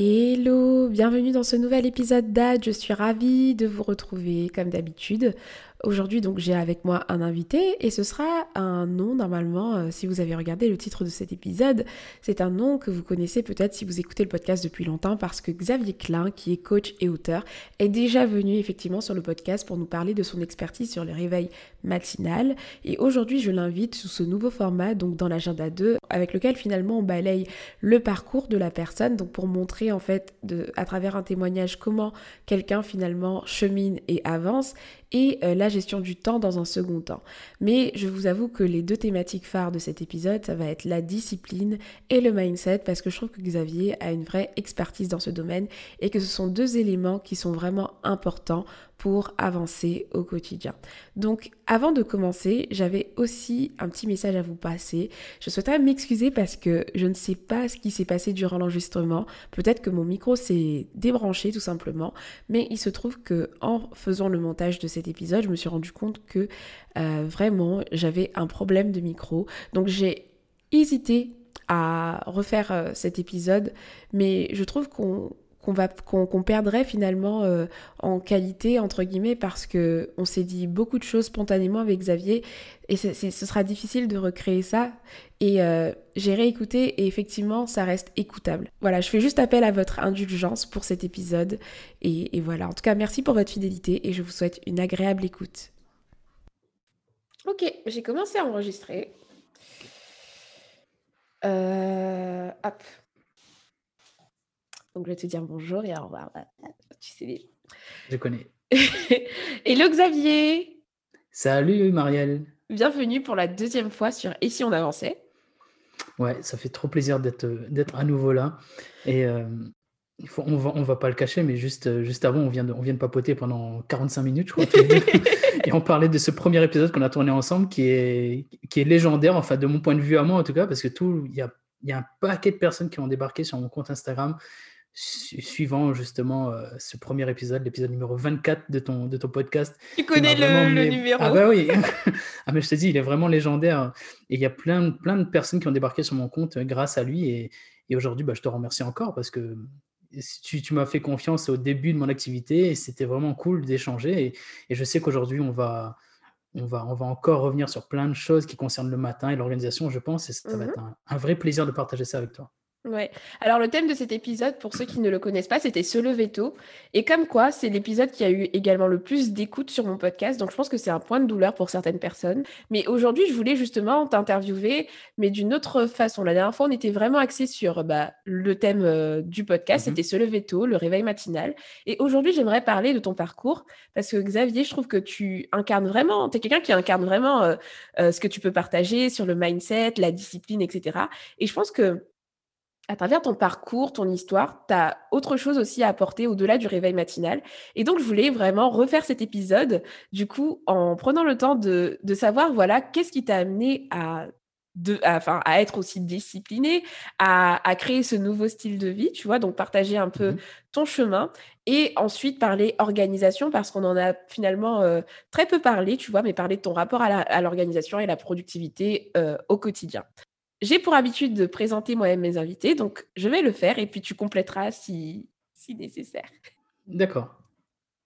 Hello, bienvenue dans ce nouvel épisode d'Ad. Je suis ravie de vous retrouver comme d'habitude. Aujourd'hui, donc, j'ai avec moi un invité et ce sera un nom, normalement, euh, si vous avez regardé le titre de cet épisode, c'est un nom que vous connaissez peut-être si vous écoutez le podcast depuis longtemps parce que Xavier Klein, qui est coach et auteur, est déjà venu effectivement sur le podcast pour nous parler de son expertise sur le réveil matinal. Et aujourd'hui, je l'invite sous ce nouveau format, donc dans l'agenda 2, avec lequel finalement on balaye le parcours de la personne, donc pour montrer en fait à travers un témoignage comment quelqu'un finalement chemine et avance et euh, la gestion du temps dans un second temps. Mais je vous avoue que les deux thématiques phares de cet épisode, ça va être la discipline et le mindset parce que je trouve que Xavier a une vraie expertise dans ce domaine et que ce sont deux éléments qui sont vraiment importants pour avancer au quotidien. Donc avant de commencer, j'avais aussi un petit message à vous passer. Je souhaiterais m'excuser parce que je ne sais pas ce qui s'est passé durant l'enregistrement. Peut-être que mon micro s'est débranché tout simplement, mais il se trouve que en faisant le montage de cet épisode, je me suis rendu compte que euh, vraiment j'avais un problème de micro. Donc j'ai hésité à refaire euh, cet épisode, mais je trouve qu'on qu'on perdrait finalement euh, en qualité entre guillemets parce que on s'est dit beaucoup de choses spontanément avec Xavier et ce sera difficile de recréer ça et euh, j'ai réécouté et effectivement ça reste écoutable. Voilà, je fais juste appel à votre indulgence pour cet épisode et, voilà. En tout cas, merci pour votre fidélité et je vous souhaite une agréable écoute. Ok, j'ai commencé à enregistrer. Euh, hop. Donc, je vais te dire bonjour et au revoir. Tu sais. Je connais. Hello Xavier Salut Marielle Bienvenue pour la deuxième fois sur Et si on avançait? Ouais, ça fait trop plaisir d'être à nouveau là. Et euh, il faut, on va, on va pas le cacher, mais juste, juste avant, on vient, de, on vient de papoter pendant 45 minutes, je crois. et on parlait de ce premier épisode qu'on a tourné ensemble qui est, qui est légendaire, enfin de mon point de vue à moi en tout cas, parce que tout, il y a, y a un paquet de personnes qui ont débarqué sur mon compte Instagram suivant justement euh, ce premier épisode, l'épisode numéro 24 de ton, de ton podcast. Tu connais le, numéro? Ah bah oui Ah mais je te dis, il est vraiment légendaire. Et il y a plein, plein de personnes qui ont débarqué sur mon compte euh, grâce à lui. Et, et aujourd'hui, bah, je te remercie encore parce que tu, tu m'as fait confiance au début de mon activité et c'était vraiment cool d'échanger. Et, et, je sais qu'aujourd'hui, on va, on, va, on va encore revenir sur plein de choses qui concernent le matin et l'organisation, je pense. Et ça va mmh être un vrai plaisir de partager ça avec toi. Ouais. Alors le thème de cet épisode, pour ceux qui ne le connaissent pas, c'était se lever tôt. Et comme quoi, c'est l'épisode qui a eu également le plus d'écoute sur mon podcast. Donc je pense que c'est un point de douleur pour certaines personnes. Mais aujourd'hui, je voulais justement t'interviewer, mais d'une autre façon. La dernière fois, on était vraiment axé sur bah, le thème euh, du podcast, mmh c'était se lever tôt, le réveil matinal. Et aujourd'hui, j'aimerais parler de ton parcours parce que Xavier, je trouve que tu incarnes vraiment, tu es quelqu'un qui incarne vraiment euh, euh, ce que tu peux partager sur le mindset, la discipline, etc. Et je pense que à travers ton parcours, ton histoire, tu as autre chose aussi à apporter au-delà du réveil matinal. Et donc, je voulais vraiment refaire cet épisode, du coup, en prenant le temps de, savoir, voilà, qu'est-ce qui t'a amené à, de, enfin, à être aussi discipliné, à, créer ce nouveau style de vie, tu vois, donc partager un peu mmh ton chemin et ensuite parler organisation parce qu'on en a finalement euh, très peu parlé, tu vois, mais parler de ton rapport à l'organisation et la productivité euh, au quotidien. J'ai pour habitude de présenter moi-même mes invités, donc je vais le faire et puis tu compléteras si, si nécessaire. D'accord.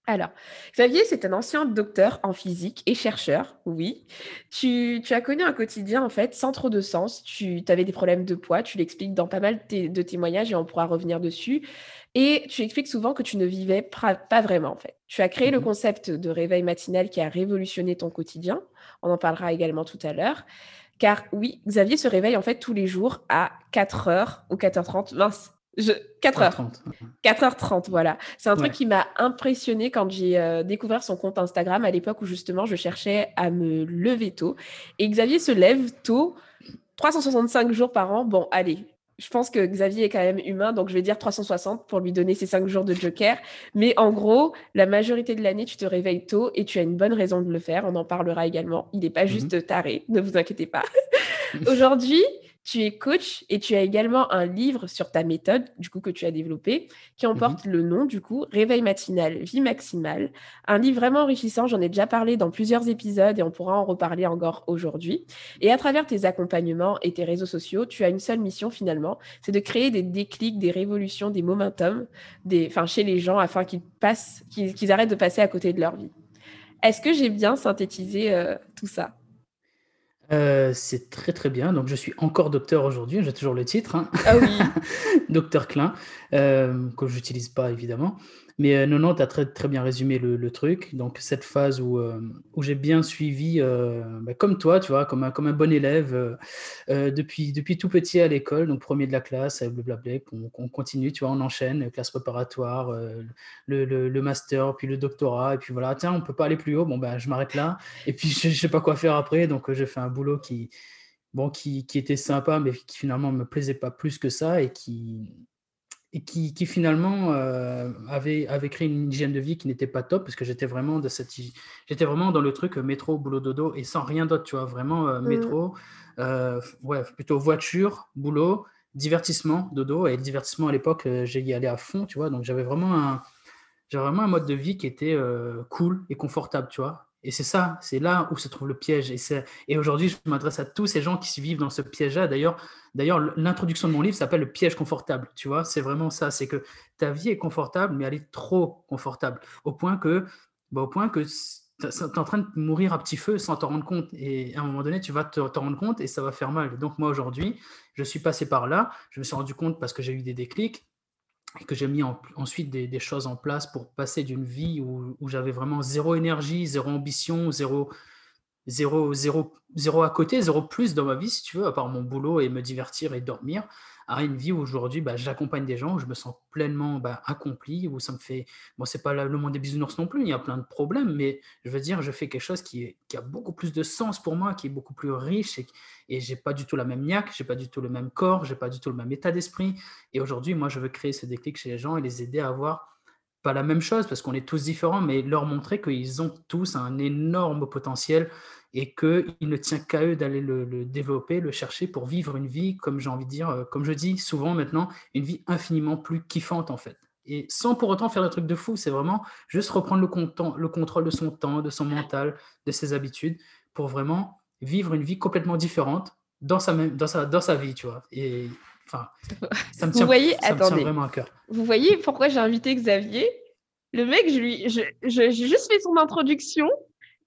Alors, Xavier, c'est un ancien docteur en physique et chercheur, oui. Tu, as connu un quotidien, en fait, sans trop de sens. Tu avais des problèmes de poids, tu l'expliques dans pas mal de, témoignages et on pourra revenir dessus. Et tu expliques souvent que tu ne vivais pas vraiment, en fait. Tu as créé le mhm. concept de réveil matinal qui a révolutionné ton quotidien. On en parlera également tout à l'heure. Car oui, Xavier se réveille en fait tous les jours à 4h ou 4h30. Mince, je... 4h. 4h30, voilà. C'est un truc qui m'a impressionné quand j'ai euh, découvert son compte Instagram à l'époque où justement je cherchais à me lever tôt. Et Xavier se lève tôt, 365 jours par an. Bon, allez, je pense que Xavier est quand même humain, donc je vais dire 360 pour lui donner ses 5 jours de joker. Mais en gros, la majorité de l'année, tu te réveilles tôt et tu as une bonne raison de le faire. On en parlera également. Il n'est pas mmh juste taré, ne vous inquiétez pas. Aujourd'hui, tu es coach et tu as également un livre sur ta méthode, du coup, que tu as développé, qui mmh emporte le nom, du coup, Réveil matinal, vie maximale. Un livre vraiment enrichissant. J'en ai déjà parlé dans plusieurs épisodes et on pourra en reparler encore aujourd'hui. Et à travers tes accompagnements et tes réseaux sociaux, tu as une seule mission finalement, c'est de créer des déclics, des révolutions, des momentum des, chez les gens afin qu'ils passent, qu'ils arrêtent de passer à côté de leur vie. Est-ce que j'ai bien synthétisé euh, tout ça? Euh, c'est très, très bien. Donc je suis encore docteur aujourd'hui, j'ai toujours le titre, hein. Ah oui. Docteur Klein, euh, que j'utilise pas évidemment. Mais euh, non, non, tu as très, très bien résumé le, truc. Donc, cette phase où, euh, où j'ai bien suivi, euh, bah, comme toi, tu vois, comme un, comme un bon élève, depuis, depuis tout petit à l'école, donc premier de la classe, blablabla, qu'on on continue, tu vois, on enchaîne, classe préparatoire, le, le, master, puis le doctorat, et puis voilà, tiens, on peut pas aller plus haut, bon, ben, je m'arrête là, et puis je, ne sais pas quoi faire après, donc j'ai fait un boulot qui, bon, qui, qui était sympa, mais qui finalement me plaisait pas plus que ça, et qui et qui, qui finalement euh, avait, avait créé une hygiène de vie qui n'était pas top parce que j'étais vraiment de cette j'étais vraiment dans le truc euh, métro boulot dodo et sans rien d'autre tu vois vraiment euh, mmh. métro ouais plutôt voiture boulot divertissement dodo et le divertissement à l'époque j'ai y allé à fond tu vois donc j'avais vraiment un j'avais vraiment un mode de vie qui était cool et confortable tu vois et c'est ça, c'est là où se trouve le piège. Et, et aujourd'hui, je m'adresse à tous ces gens qui vivent dans ce piège-là. D'ailleurs, d'ailleurs l'introduction de mon livre s'appelle Le piège confortable. Tu vois, c'est vraiment ça. C'est que ta vie est confortable, mais elle est trop confortable. Au point que, bah, au point que tu es en train de mourir à petit feu sans t'en rendre compte. Et à un moment donné, tu vas te, rendre compte et ça va faire mal. donc, moi, aujourd'hui, je suis passé par là. Je me suis rendu compte parce que j'ai eu des déclics et que j'ai mis ensuite des, choses en place pour passer d'une vie où, j'avais vraiment zéro énergie, zéro ambition, zéro, zéro, zéro, zéro à côté, zéro plus dans ma vie, si tu veux, à part mon boulot et me divertir et dormir, à une vie où aujourd'hui, bah, j'accompagne des gens, où je me sens pleinement bah, accompli, où ça me fait... Bon, c'est pas le monde des bisounours non plus, il y a plein de problèmes, mais je veux dire, je fais quelque chose qui, a beaucoup plus de sens pour moi, qui est beaucoup plus riche, et, et j'ai pas du tout la même niaque, j'ai pas du tout le même corps, j'ai pas du tout le même état d'esprit. Et aujourd'hui, moi, je veux créer ce déclic chez les gens et les aider à avoir pas la même chose, parce qu'on est tous différents, mais leur montrer qu'ils ont tous un énorme potentiel et qu'il ne tient qu'à eux d'aller le, développer, le chercher pour vivre une vie, comme j'ai envie de dire, euh, comme je dis souvent maintenant, une vie infiniment plus kiffante en fait. Et sans pour autant faire des trucs de fou, c'est vraiment juste reprendre le, le contrôle de son temps, de son mental, de ses habitudes, pour vraiment vivre une vie complètement différente dans sa, même, dans sa, dans sa vie, tu vois. Et enfin, ça me tient, Vous voyez, attendez, vraiment à cœur. Vous voyez pourquoi j'ai invité Xavier? Le mec, je lui, j'ai juste fait son introduction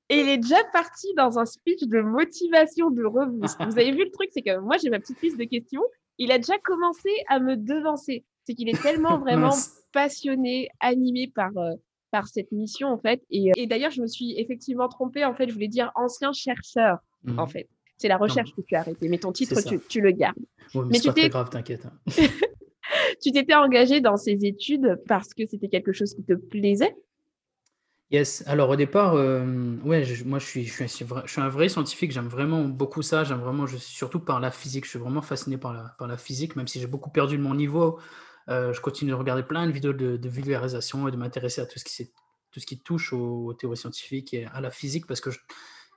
et il est déjà parti dans un speech de motivation, de reboost. Vous avez vu le truc, c'est que moi, j'ai ma petite liste de questions. Il a déjà commencé à me devancer. C'est qu'il est tellement vraiment passionné, animé par, euh, par cette mission, en fait. Et, et d'ailleurs, je me suis effectivement trompée. En fait, je voulais dire ancien chercheur, en mmh. fait. C'est la recherche que tu as arrêté, mais ton titre, tu, tu, le gardes. mais, mais c'est pas très grave, t'inquiète. Hein. tu t'étais engagé dans ces études parce que c'était quelque chose qui te plaisait? Yes, alors au départ, euh, ouais, moi je suis, je, suis, un vrai scientifique, j'aime vraiment beaucoup ça, j'aime vraiment, je, surtout par la physique, je suis vraiment fasciné par la, par la physique, même si j'ai beaucoup perdu de mon niveau, euh, je continue de regarder plein de vidéos de, vulgarisation et de m'intéresser à tout ce, qui, tout ce qui touche aux, théories scientifiques et à la physique, parce que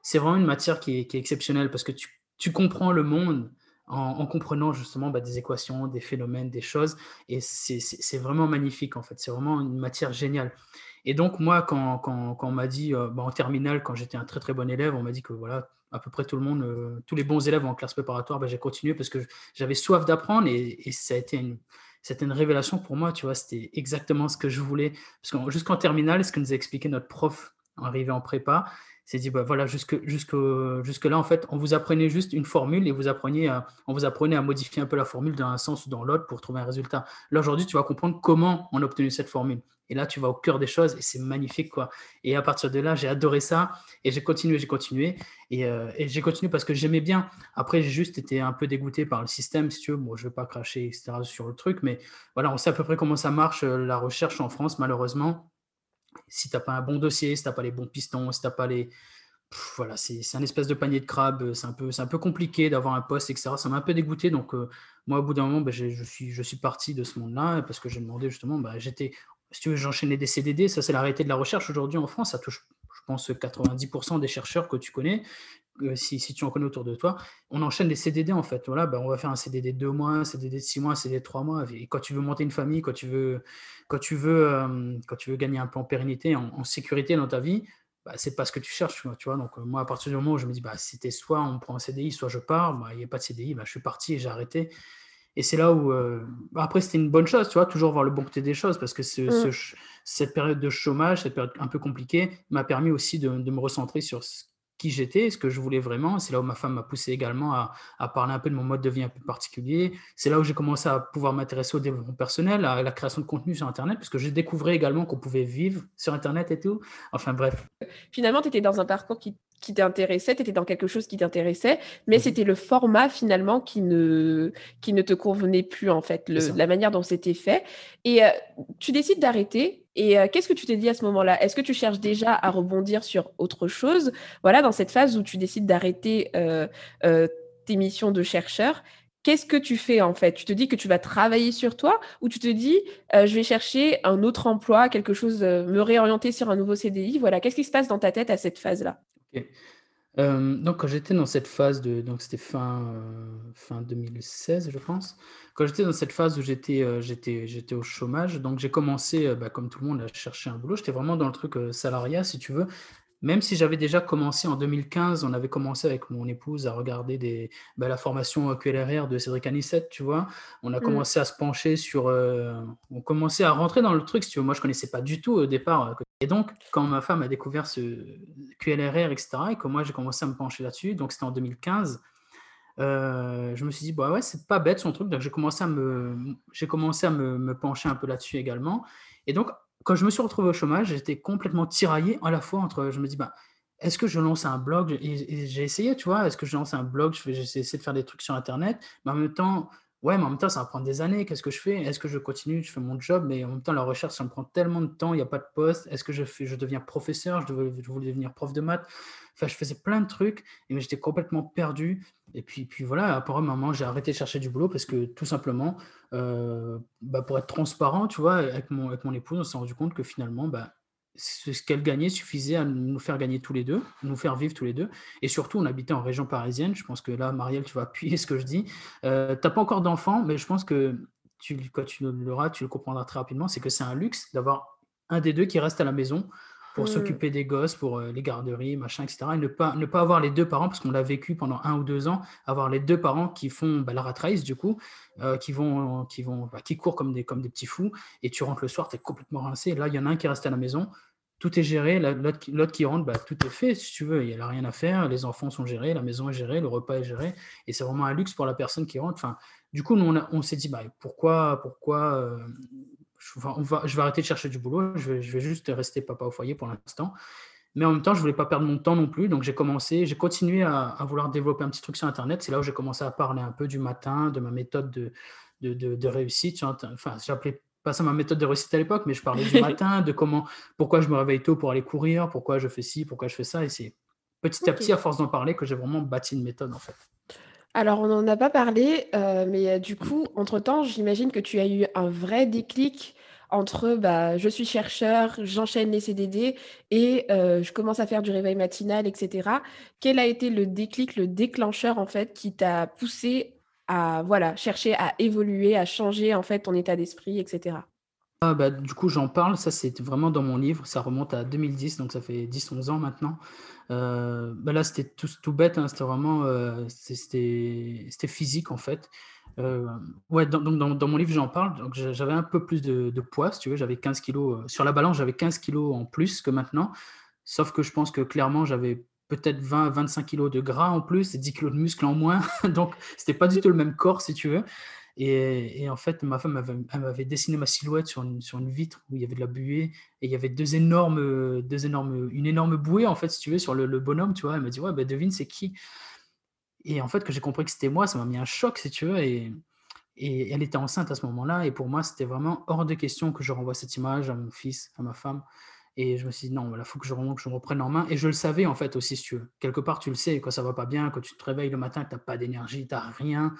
c'est vraiment une matière qui est, qui est, exceptionnelle, parce que tu, tu comprends le monde en, en comprenant justement bah, des équations, des phénomènes, des choses, et c'est vraiment magnifique en fait, c'est vraiment une matière géniale. Et donc, moi, quand, on m'a dit, euh, bah, en terminale, quand j'étais un très très bon élève, on m'a dit que voilà, à peu près tout le monde, euh, tous les bons élèves en classe préparatoire, bah, j'ai continué parce que j'avais soif d'apprendre et, ça a été une, c'était révélation pour moi, tu vois, c'était exactement ce que je voulais. Parce que jusqu'en terminale, ce que nous a expliqué notre prof arrivé en prépa, c'est dit, bah, voilà, jusque, jusque, jusque là, en fait, on vous apprenait juste une formule et vous appreniez on vous apprenait à modifier un peu la formule dans un sens ou dans l'autre pour trouver un résultat. Là, aujourd'hui, tu vas comprendre comment on a obtenu cette formule. Et là, tu vas au cœur des choses et c'est magnifique, quoi. Et à partir de là, j'ai adoré ça et j'ai continué, j'ai continué. Et, euh, j'ai continué parce que j'aimais bien. Après, j'ai juste été un peu dégoûté par le système, si tu veux. Bon, je vais pas cracher, etc., sur le truc, mais voilà, on sait à peu près comment ça marche, euh, la recherche en France, malheureusement si tu n'as pas un bon dossier, si tu n'as pas les bons pistons, si tu n'as pas les, voilà, c'est un espèce de panier de crabe, c'est un peu un peu compliqué d'avoir un poste et cetera. Ça m'a un peu dégoûté donc heu, moi au bout d'un moment, j'ai je suis je parti de ce monde-là parce que j'ai demandé justement, bah, j'étais si tu veux, j'enchaînais des CDD, ça c'est la réalité de la recherche aujourd'hui en France, ça touche, je pense, 90% des chercheurs que tu connais, si si tu en connais autour de toi. On enchaîne des CDD en fait, voilà, bah, on va faire un CDD de 2 mois, un CDD de 6 mois, un CDD de 3 mois et quand tu veux monter une famille, quand tu veux quand tu veux, hem, quand tu veux gagner un peu en pérennité, en en sécurité dans ta vie, bah, c'est pas ce que tu cherches, tu vois? Tu vois? Donc, heu, moi, à partir du moment où je me dis: «Bah, c'était soit on prend un CDI, soit je pars», bah, il y a pas de CDI, bah, je suis parti et j'ai arrêté et c'est là où, heu, bah, après c'était une bonne chose, tu vois? Toujours voir le bon côté des choses parce que ce Mmh. ch cette période de chômage, cette période un peu compliquée, m'a permis aussi de de me recentrer sur ce qui j'étais, ce que je voulais vraiment. C'est là où ma femme m'a poussé également à à parler un peu de mon mode de vie un peu particulier. C'est là où j'ai commencé à pouvoir m'intéresser au développement personnel, à la création de contenu sur internet, parce que j'ai découvert également qu'on pouvait vivre sur internet et tout. Enfin bref. Finalement, tu étais dans un parcours qui qui t'intéressait, tu étais dans quelque chose qui t'intéressait, mais Mmh c'était le format finalement qui ne qui ne te convenait plus en fait, le la manière dont c'était fait et heu, tu décides d'arrêter et heu, qu'est-ce que tu t'es dit à ce moment-là? Est-ce que tu cherches déjà à rebondir sur autre chose? Voilà, dans cette phase où tu décides d'arrêter, heu heu, tes missions de chercheur, qu'est-ce que tu fais en fait? Tu te dis que tu vas travailler sur toi ou tu te dis: je vais chercher un autre emploi, quelque chose, me réorienter sur un nouveau CDI, voilà. Qu'est-ce qui se passe dans ta tête à cette phase-là? Hem, donc quand j'étais dans cette phase de donc c'était fin, heu, fin 2016 je pense. Quand j'étais dans cette phase où j'étais, j'étais au chômage, donc j'ai commencé, bah, comme tout le monde à chercher un boulot. J'étais vraiment dans le truc, salariat si tu veux. Même si j'avais déjà commencé en 2015, on avait commencé avec mon épouse à regarder des bah, la formation, QLRR de Cédric Anissette, tu vois? On a Mmh. commencé à se pencher sur, heu, on commençait à rentrer dans le truc si tu veux. Moi je connaissais pas du tout au départ, heu, et donc quand ma femme a découvert ce QLRR et cetera et que moi j'ai commencé à me pencher là-dessus, donc c'était en 2015, heu, je me suis dit: «Bah, ouais, c'est pas bête son truc», donc j'ai commencé à me j'ai commencé à me me pencher un peu là-dessus également et donc quand je me suis retrouvé au chômage, j'étais complètement tiraillé à la fois entre je me dis: «Bah, est-ce que je lance un blog?» j'ai essayé, tu vois? Est-ce que je lance un blog? J'ai essayé de faire des trucs sur internet, mais en même temps, ouais, mais en même temps, ça va prendre des années. Qu'est-ce que je fais? Est-ce que je continue? Je fais mon job, mais en même temps, la recherche, ça me prend tellement de temps, il y a pas de poste. Est-ce que je fais je deviens professeur? Je voulais devenir prof de maths. Enfin, je faisais plein de trucs mais j'étais complètement perdu et puis puis voilà, après un moment, j'ai arrêté de chercher du boulot parce que tout simplement, heu, bah, pour être transparent, tu vois? Avec mon avec mon épouse, on s'est rendu compte que finalement, bah, ce qu'elle gagnait suffisait à nous faire gagner tous les 2, nous faire vivre tous les 2. et surtout on habitait en région parisienne. Je pense que là, Marielle, tu vas appuyer ce que je dis. Heu, tu pas encore d'enfant, mais je pense que tu quand tu l'auras, tu le comprendras très rapidement, c'est que c'est un luxe d'avoir un des 2 qui reste à la maison pour Mmh. s'occuper des gosses, pour, heu, les garderies, machin et cetera. Et ne pas ne pas avoir les 2 parents parce qu'on l'a vécu pendant un ou 2 ans, avoir les 2 parents qui font, bah, la rat race du coup, heu, qui vont qui vont, bah, qui courent comme des comme des petits fous et tu rentres le soir, tu es complètement rincé. Là, il y en a un qui reste à la maison, tout est géré, la l'autre qui rentre, bah, tout est fait si tu veux, il y a rien à faire, les enfants sont gérés, la maison est gérée, le repas est géré. Et c'est vraiment un luxe pour la personne qui rentre. Enfin, du coup, nous on on s'est dit: «Bah, pourquoi pourquoi, heu, je enfin, on va je vais arrêter de chercher du boulot, je vais je vais juste rester papa au foyer pour l'instant». Mais en même temps, je voulais pas perdre mon temps non plus, donc j'ai commencé j'ai continué à à vouloir développer un petit truc sur internet. C'est là où j'ai commencé à parler un peu du matin, de ma méthode de de de de réussite enfin, j'appelais pas ça ma méthode de réussite à l'époque, mais je parlais du matin, de comment pourquoi je me réveille tôt pour aller courir, pourquoi je fais ci, pourquoi je fais ça et c'est petit à petit, à force d'en parler, que j'ai vraiment bâti une méthode, en fait. Alors on n'en a pas parlé, heu, mais heu, du coup, entre-temps, j'imagine que tu as eu un vrai déclic entre, bah, je suis chercheur, j'enchaîne les CDD et heu, je commence à faire du réveil matinal et cetera. Quel a été le déclic, le déclencheur, en fait, qui t'a poussé à, voilà, chercher à évoluer, à changer, en fait, ton état d'esprit et cetera? Ah bah, du coup, j'en parle, ça, c'est vraiment dans mon livre, ça remonte à 2010, donc ça fait 10-11 ans maintenant. Heu, bah, là, c'était tout bête, hein, c'était vraiment, c'est c'était physique, en fait. Heu, ouais, donc dans dans mon livre, j'en parle, donc j'a j'avais un peu plus de poids, si tu veux, j'avais 15 kilogrammes, heu, sur la balance, j'avais 15 kilogrammes en plus que maintenant, sauf que je pense que clairement, j'avais peut-être 20-25 kilogrammes de gras en plus et 10 kilogrammes de muscle en moins, donc c'était pas du tout le même corps, si tu veux. Et en fait, ma femme m'avait dessiné ma silhouette sur une sur une vitre où il y avait de la buée et il y avait 2 énormes, heu, 2 énormes, une énorme bouée, en fait, si tu veux, sur le le bonhomme, tu vois? Elle m'a dit: «Ouais, bah, devine c'est qui?» et en fait, que j'ai compris que c'était moi, ça m'a mis un choc, si tu veux et et elle était enceinte à ce moment-là et pour moi, c'était vraiment hors de question que je renvoie cette image à mon fils, à ma femme Et je me suis dit, non, il faut que je, que je me reprenne en main. Et je le savais, en fait, aussi, si tu veux. Quelque part, tu le sais, quand ça va pas bien, quand tu te réveilles le matin, tu n'as pas d'énergie, tu n'as rien,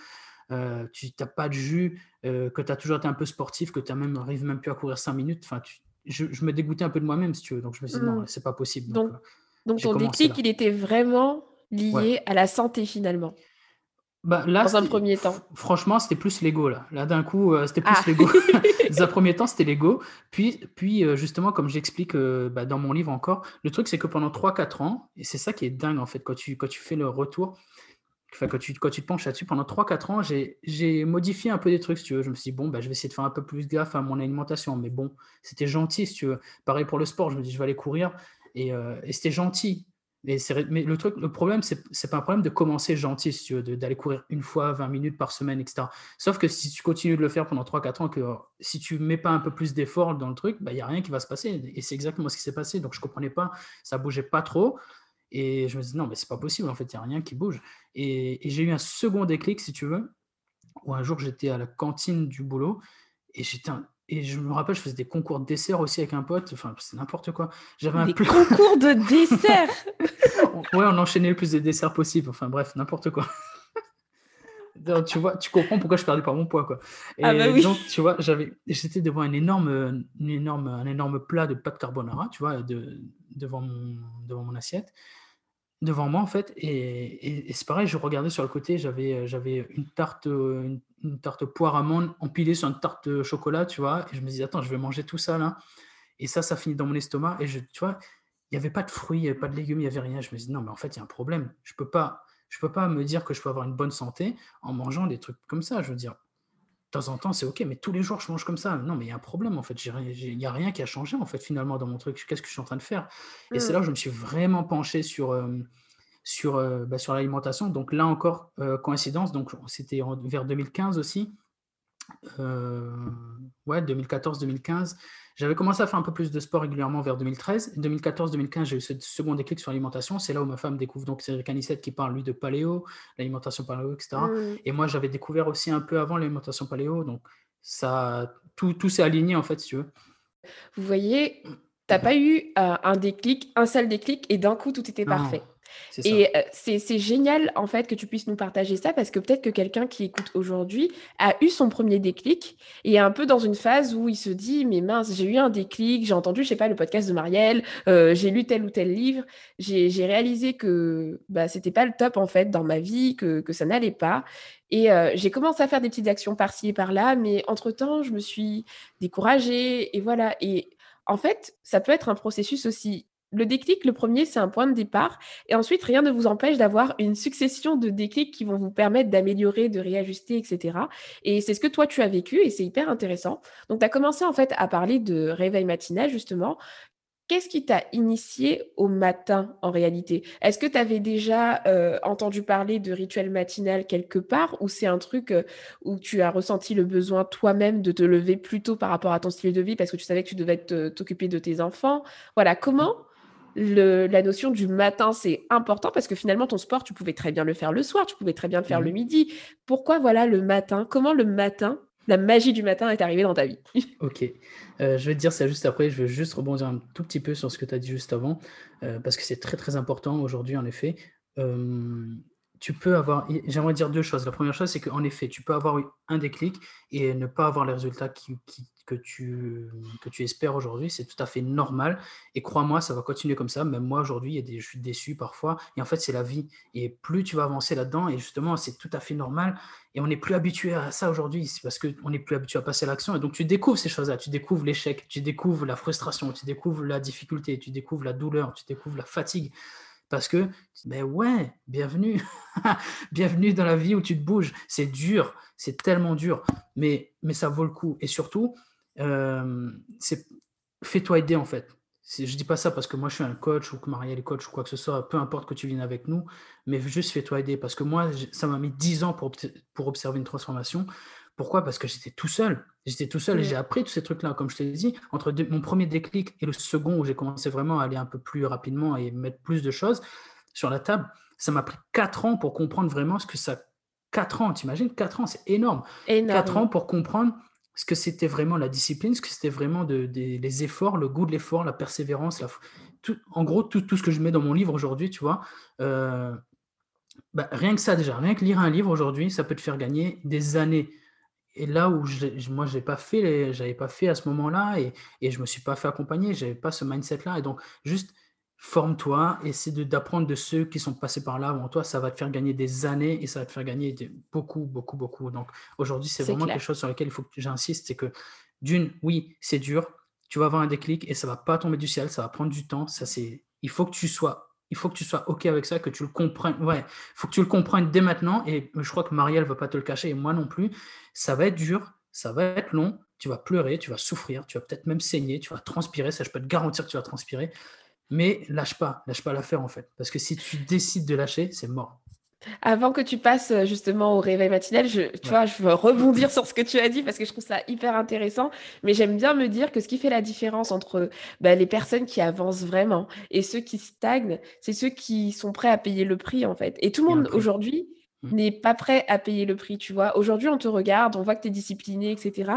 euh, tu n'as pas de jus, euh, que tu as toujours été un peu sportif, que tu n'arrives même, plus à courir 5 minutes. Enfin, je, me dégoûtais un peu de moi-même, si tu veux. Donc, je me suis dit, non, mmh. c'est pas possible. Donc, donc, ton déclic, il était vraiment lié à la santé, finalement? Bah, là, dans un premier temps. Franchement, c'était plus l'ego là. Là, d'un coup, euh, c'était plus ah. l'ego. dans un premier temps, c'était l'ego. Puis, puis euh, justement, comme j'explique euh, bah, dans mon livre encore, le truc, c'est que pendant 3-4 ans, et c'est ça qui est dingue en fait, quand tu, quand tu fais le retour, quand, tu, te penches là-dessus, pendant 3-4 ans, j'ai modifié un peu des trucs, tu veux. Je me suis dit, bon, bah, je vais essayer de faire un peu plus gaffe à mon alimentation. Mais bon, c'était gentil, si tu veux. Pareil pour le sport, je me dis, je vais aller courir. Et, et c'était gentil. Mais, le, truc, le problème, c'est pas un problème de commencer gentil, tu veux, d'aller courir une fois 20 minutes par semaine, etc. Sauf que si tu continues de le faire pendant 3-4 ans, que si tu mets pas un peu plus d'effort dans le truc, bah, il y n'y a rien qui va se passer. Et c'est exactement ce qui s'est passé. Donc je ne comprenais pas, ça bougeait pas trop. Et je me dis, non, mais c'est pas possible, en fait, il n'y a rien qui bouge. Et, et j'ai eu un second déclic, si tu veux, où un jour j'étais à la cantine du boulot et j'étais et je me rappelle, je faisais des concours de dessert aussi avec un pote. Enfin, c'est n'importe quoi. J'avais un des concours de dessert Ouais, on enchaînait le plus de desserts possible. Enfin, bref, n'importe quoi. donc, tu vois, tu comprends pourquoi je perdais pas mon poids, quoi. Et ah bah oui. donc, tu vois, j'avais, j'étais devant un énorme, une énorme, un énorme plat de pâte carbonara, tu vois, de, devant, mon, devant mon assiette devant moi en fait et, c'est pareil je regardais sur le côté j'avais j'avais une tarte une, une tarte poire amande empilée sur une tarte chocolat, tu vois. Et je me dis, attends, je vais manger tout ça là. Et ça, ça finit dans mon estomac. Et tu vois, il n'y avait pas de fruits, il n'y avait pas de légumes, il n'y avait rien. Je me dis, non, mais en fait, il y a un problème. Je peux, pas, je peux pas me dire que je peux avoir une bonne santé en mangeant des trucs comme ça. Je veux dire, temps en temps, c'est OK, mais tous les jours, je mange comme ça. Non, mais il y a un problème, en fait. Il n'y a rien qui a changé, en fait, finalement, dans mon truc. Qu'est-ce que je suis en train de faire? Et c'est là où je me suis vraiment penché sur, euh, sur, euh, bah, sur l'alimentation. Donc là encore, euh, coïncidence, donc c'était vers 2015 aussi. Euh, ouais, 2014-2015. J'avais commencé à faire un peu plus de sport régulièrement vers 2013. 2014-2015, j'ai eu ce second déclic sur l'alimentation. C'est là où ma femme découvre donc Cédric Anissette qui parle lui de paléo, l'alimentation paléo, etc. Mmh. Et moi, j'avais découvert aussi un peu avant l'alimentation paléo. Donc ça, tout, tout s'est aligné en fait, si tu veux. Vous voyez, tu n'as pas eu un déclic, un seul déclic, et d'un coup, tout était parfait. Et c'est génial en fait que tu puisses nous partager ça parce que peut-être que quelqu'un qui écoute aujourd'hui a eu son premier déclic et est un peu dans une phase où il se dit mais mince j'ai eu un déclic j'ai entendu je sais pas le podcast de Marielle j'ai lu tel ou tel livre j'ai réalisé que bah, c'était pas le top en fait dans ma vie que, que ça n'allait pas. Et j'ai commencé à faire des petites actions par-ci et par-là mais entre temps je me suis découragée et voilà. Et en fait, ça peut être un processus aussi le déclic, le premier, c'est un point de départ. Et ensuite, rien ne vous empêche d'avoir une succession de déclics qui vont vous permettre d'améliorer, de réajuster, etc. Et c'est ce que toi, tu as vécu et c'est hyper intéressant. Donc, tu as commencé en fait à parler de réveil matinal, justement. Qu'est-ce qui t'a initié au matin en réalité? Est-ce que tu avais déjà euh, entendu parler de rituel matinal quelque part ou c'est un truc euh, où tu as ressenti le besoin toi-même de te lever plus tôt par rapport à ton style de vie parce que tu savais que tu devais t'occuper de tes enfants? Voilà, comment la notion du matin, c'est important parce que finalement, ton sport, tu pouvais très bien le faire le soir, tu pouvais très bien le faire le mmh midi. Pourquoi, voilà, le matin? Comment le matin, la magie du matin est arrivée dans ta vie? Ok. Euh, je vais te dire ça juste après. Je vais juste rebondir un tout petit peu sur ce que tu as dit juste avant euh, parce que c'est très, très important aujourd'hui, en effet. Tu peux avoir, j'aimerais dire deux choses. La première chose, c'est qu'en effet, tu peux avoir un déclic et ne pas avoir les résultats que tu, que tu espères aujourd'hui. C'est tout à fait normal. Et crois-moi, ça va continuer comme ça. Même moi, aujourd'hui, je suis déçu parfois. Et en fait, c'est la vie. Et plus tu vas avancer là-dedans, et justement, c'est tout à fait normal. Et on n'est plus habitué à ça aujourd'hui. C'est parce qu'on n'est plus habitué à passer à l'action. Et donc, tu découvres ces choses-là. Tu découvres l'échec, tu découvres la frustration, tu découvres la difficulté, tu découvres la douleur, tu découvres la fatigue. Parce que, ben ouais, bienvenue. bienvenue dans la vie où tu te bouges. C'est dur, c'est tellement dur, mais, mais ça vaut le coup. Et surtout, euh, fais-toi aider en fait. Je dis pas ça parce que moi je suis un coach ou que Marielle est coach ou quoi que ce soit, peu importe que tu viennes avec nous, mais juste fais-toi aider parce que moi ça m'a mis 10 ans pour, pour observer une transformation. Pourquoi? Parce que j'étais tout seul. J'étais tout seul et j'ai appris tous ces trucs-là. Comme je t'ai dit, entre mon premier déclic et le second où j'ai commencé vraiment à aller un peu plus rapidement et mettre plus de choses sur la table, ça m'a pris 4 ans pour comprendre vraiment ce que ça. 4 ans, t'imagines? 4 ans, c'est énorme. énorme. 4 ans pour comprendre ce que c'était vraiment la discipline, ce que c'était vraiment de, les efforts, le goût de l'effort, la persévérance, la, tout, en gros, tout, tout, ce que je mets dans mon livre aujourd'hui, tu vois, euh, bah, rien que ça déjà, rien que lire un livre aujourd'hui, ça peut te faire gagner des années. Et là où je, moi, n'avais pas fait, j'avais pas fait à ce moment-là et, et je me suis pas fait accompagner, j'avais pas ce mindset-là. Et donc, juste forme-toi, essaie d'apprendre de ceux qui sont passés par là avant toi, ça va te faire gagner des années et ça va te faire gagner beaucoup, beaucoup, beaucoup. Donc aujourd'hui, c'est vraiment quelque chose sur lequel il faut que j'insiste, c'est que d'une, oui, c'est dur, tu vas avoir un déclic et ça va pas tomber du ciel, ça va prendre du temps, ça c'est, il faut que tu sois il faut que tu sois OK avec ça, que tu le comprennes. Ouais, faut que tu le comprennes dès maintenant. Et je crois que Marielle ne va pas te le cacher, et moi non plus. Ça va être dur, ça va être long. Tu vas pleurer, tu vas souffrir, tu vas peut-être même saigner, tu vas transpirer. Ça, je peux te garantir que tu vas transpirer. Mais lâche pas, lâche pas l'affaire en fait. Parce que si tu décides de lâcher, c'est mort. Avant que tu passes euh, justement au réveil matinal, je, tu vois, je veux rebondir sur ce que tu as dit parce que je trouve ça hyper intéressant. Mais j'aime bien me dire que ce qui fait la différence entre bah, les personnes qui avancent vraiment et ceux qui stagnent, c'est ceux qui sont prêts à payer le prix en fait. Et tout le monde aujourd'hui. N'est pas prêt à payer le prix, tu vois. Aujourd'hui, on te regarde, on voit que tu es discipliné, etc.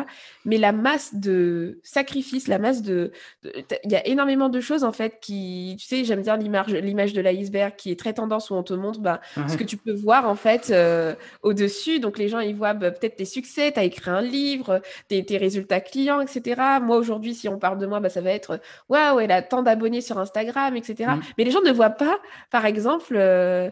Mais la masse de sacrifices, la masse de... Il y a énormément de choses, en fait, qui... Tu sais, j'aime bien l'image de l'iceberg qui est très tendance où on te montre bah, ce que tu peux voir, en fait, euh, au-dessus. Donc, les gens, ils voient bah, peut-être tes succès, tu as écrit un livre, tes, résultats clients, etc. Moi, aujourd'hui, si on parle de moi, bah, ça va être « Waouh, elle a tant d'abonnés sur Instagram, etc. Mmh. Mais les gens ne voient pas, par exemple... Euh,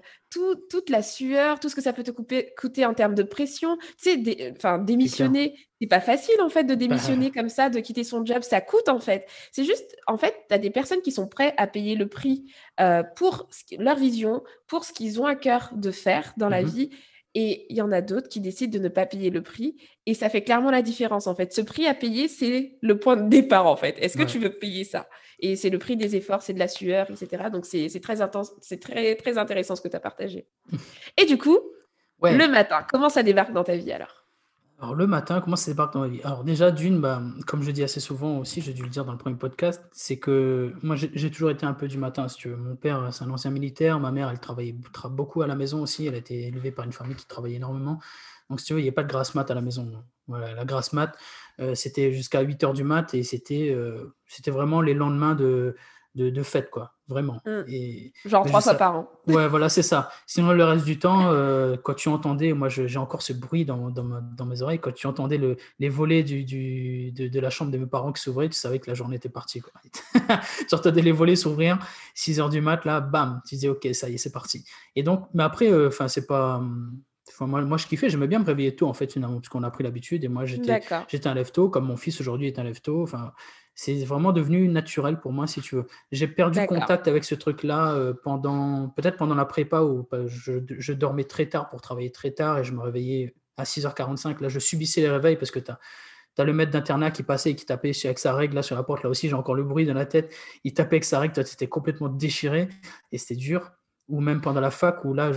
toute la sueur, tout ce que ça peut te coûter en termes de pression. Tu sais, enfin, démissionner, c'est pas facile en fait de bah, démissionner comme ça, de quitter son job, ça coûte en fait. C'est juste, en fait, tu as des personnes qui sont prêtes à payer le prix euh, pour leur vision, pour ce qu'ils ont à cœur de faire dans la mmh vie. Et il y en a d'autres qui décident de ne pas payer le prix. Et ça fait clairement la différence, en fait. Ce prix à payer, c'est le point de départ, en fait. Est-ce que tu veux payer ça? Et c'est le prix des efforts, c'est de la sueur, etc. Donc, c'est très, intense, c'est très, très intéressant ce que tu as partagé. Et du coup, le matin, comment ça débarque dans ta vie alors? Alors le matin, comment ça débarque dans ma vie? Alors déjà d'une, bah, comme je dis assez souvent aussi, j'ai dû le dire dans le premier podcast, c'est que moi j'ai toujours été un peu du matin, si tu veux. Mon père, c'est un ancien militaire, ma mère, elle travaillait beaucoup à la maison aussi, elle a été élevée par une famille qui travaillait énormément. Donc si tu veux, il n'y a pas de grasse mat à la maison. Voilà, la grasse mat, euh, c'était jusqu'à 8 heures du mat et c'était euh, c'était vraiment les lendemains de, de, de fête, quoi, vraiment. Mmh. Et, Genre trois fois par an. Ouais, voilà, c'est ça. Sinon, le reste du temps, euh, quand tu entendais, moi j'ai encore ce bruit dans, dans, dans, mes oreilles, quand tu entendais le, les volets du, du, de, de, la chambre de mes parents qui s'ouvraient, tu savais que la journée était partie. Quoi. tu entendais les volets s'ouvrir, 6 heures du mat, là, bam, tu disais, ok, ça y est, c'est parti. Et donc, mais après, euh, enfin, c'est pas. Enfin, moi, moi, je kiffais, j'aimais bien me réveiller tôt, en fait, finalement, parce qu'on a pris l'habitude. Et moi, j'étais un lève-tôt, comme mon fils aujourd'hui est un lève-tôt. Enfin, c'est vraiment devenu naturel pour moi, si tu veux. J'ai perdu contact avec ce truc-là euh, pendant, peut-être pendant la prépa où bah, je, dormais très tard pour travailler très tard et je me réveillais à 6h45. Là, je subissais les réveils parce que tu as, as, le maître d'internat qui passait et qui tapait avec sa règle là sur la porte. Là aussi, j'ai encore le bruit dans la tête. Il tapait avec sa règle, toi, tu étais complètement déchiré et c'était dur. Ou même pendant la fac où là,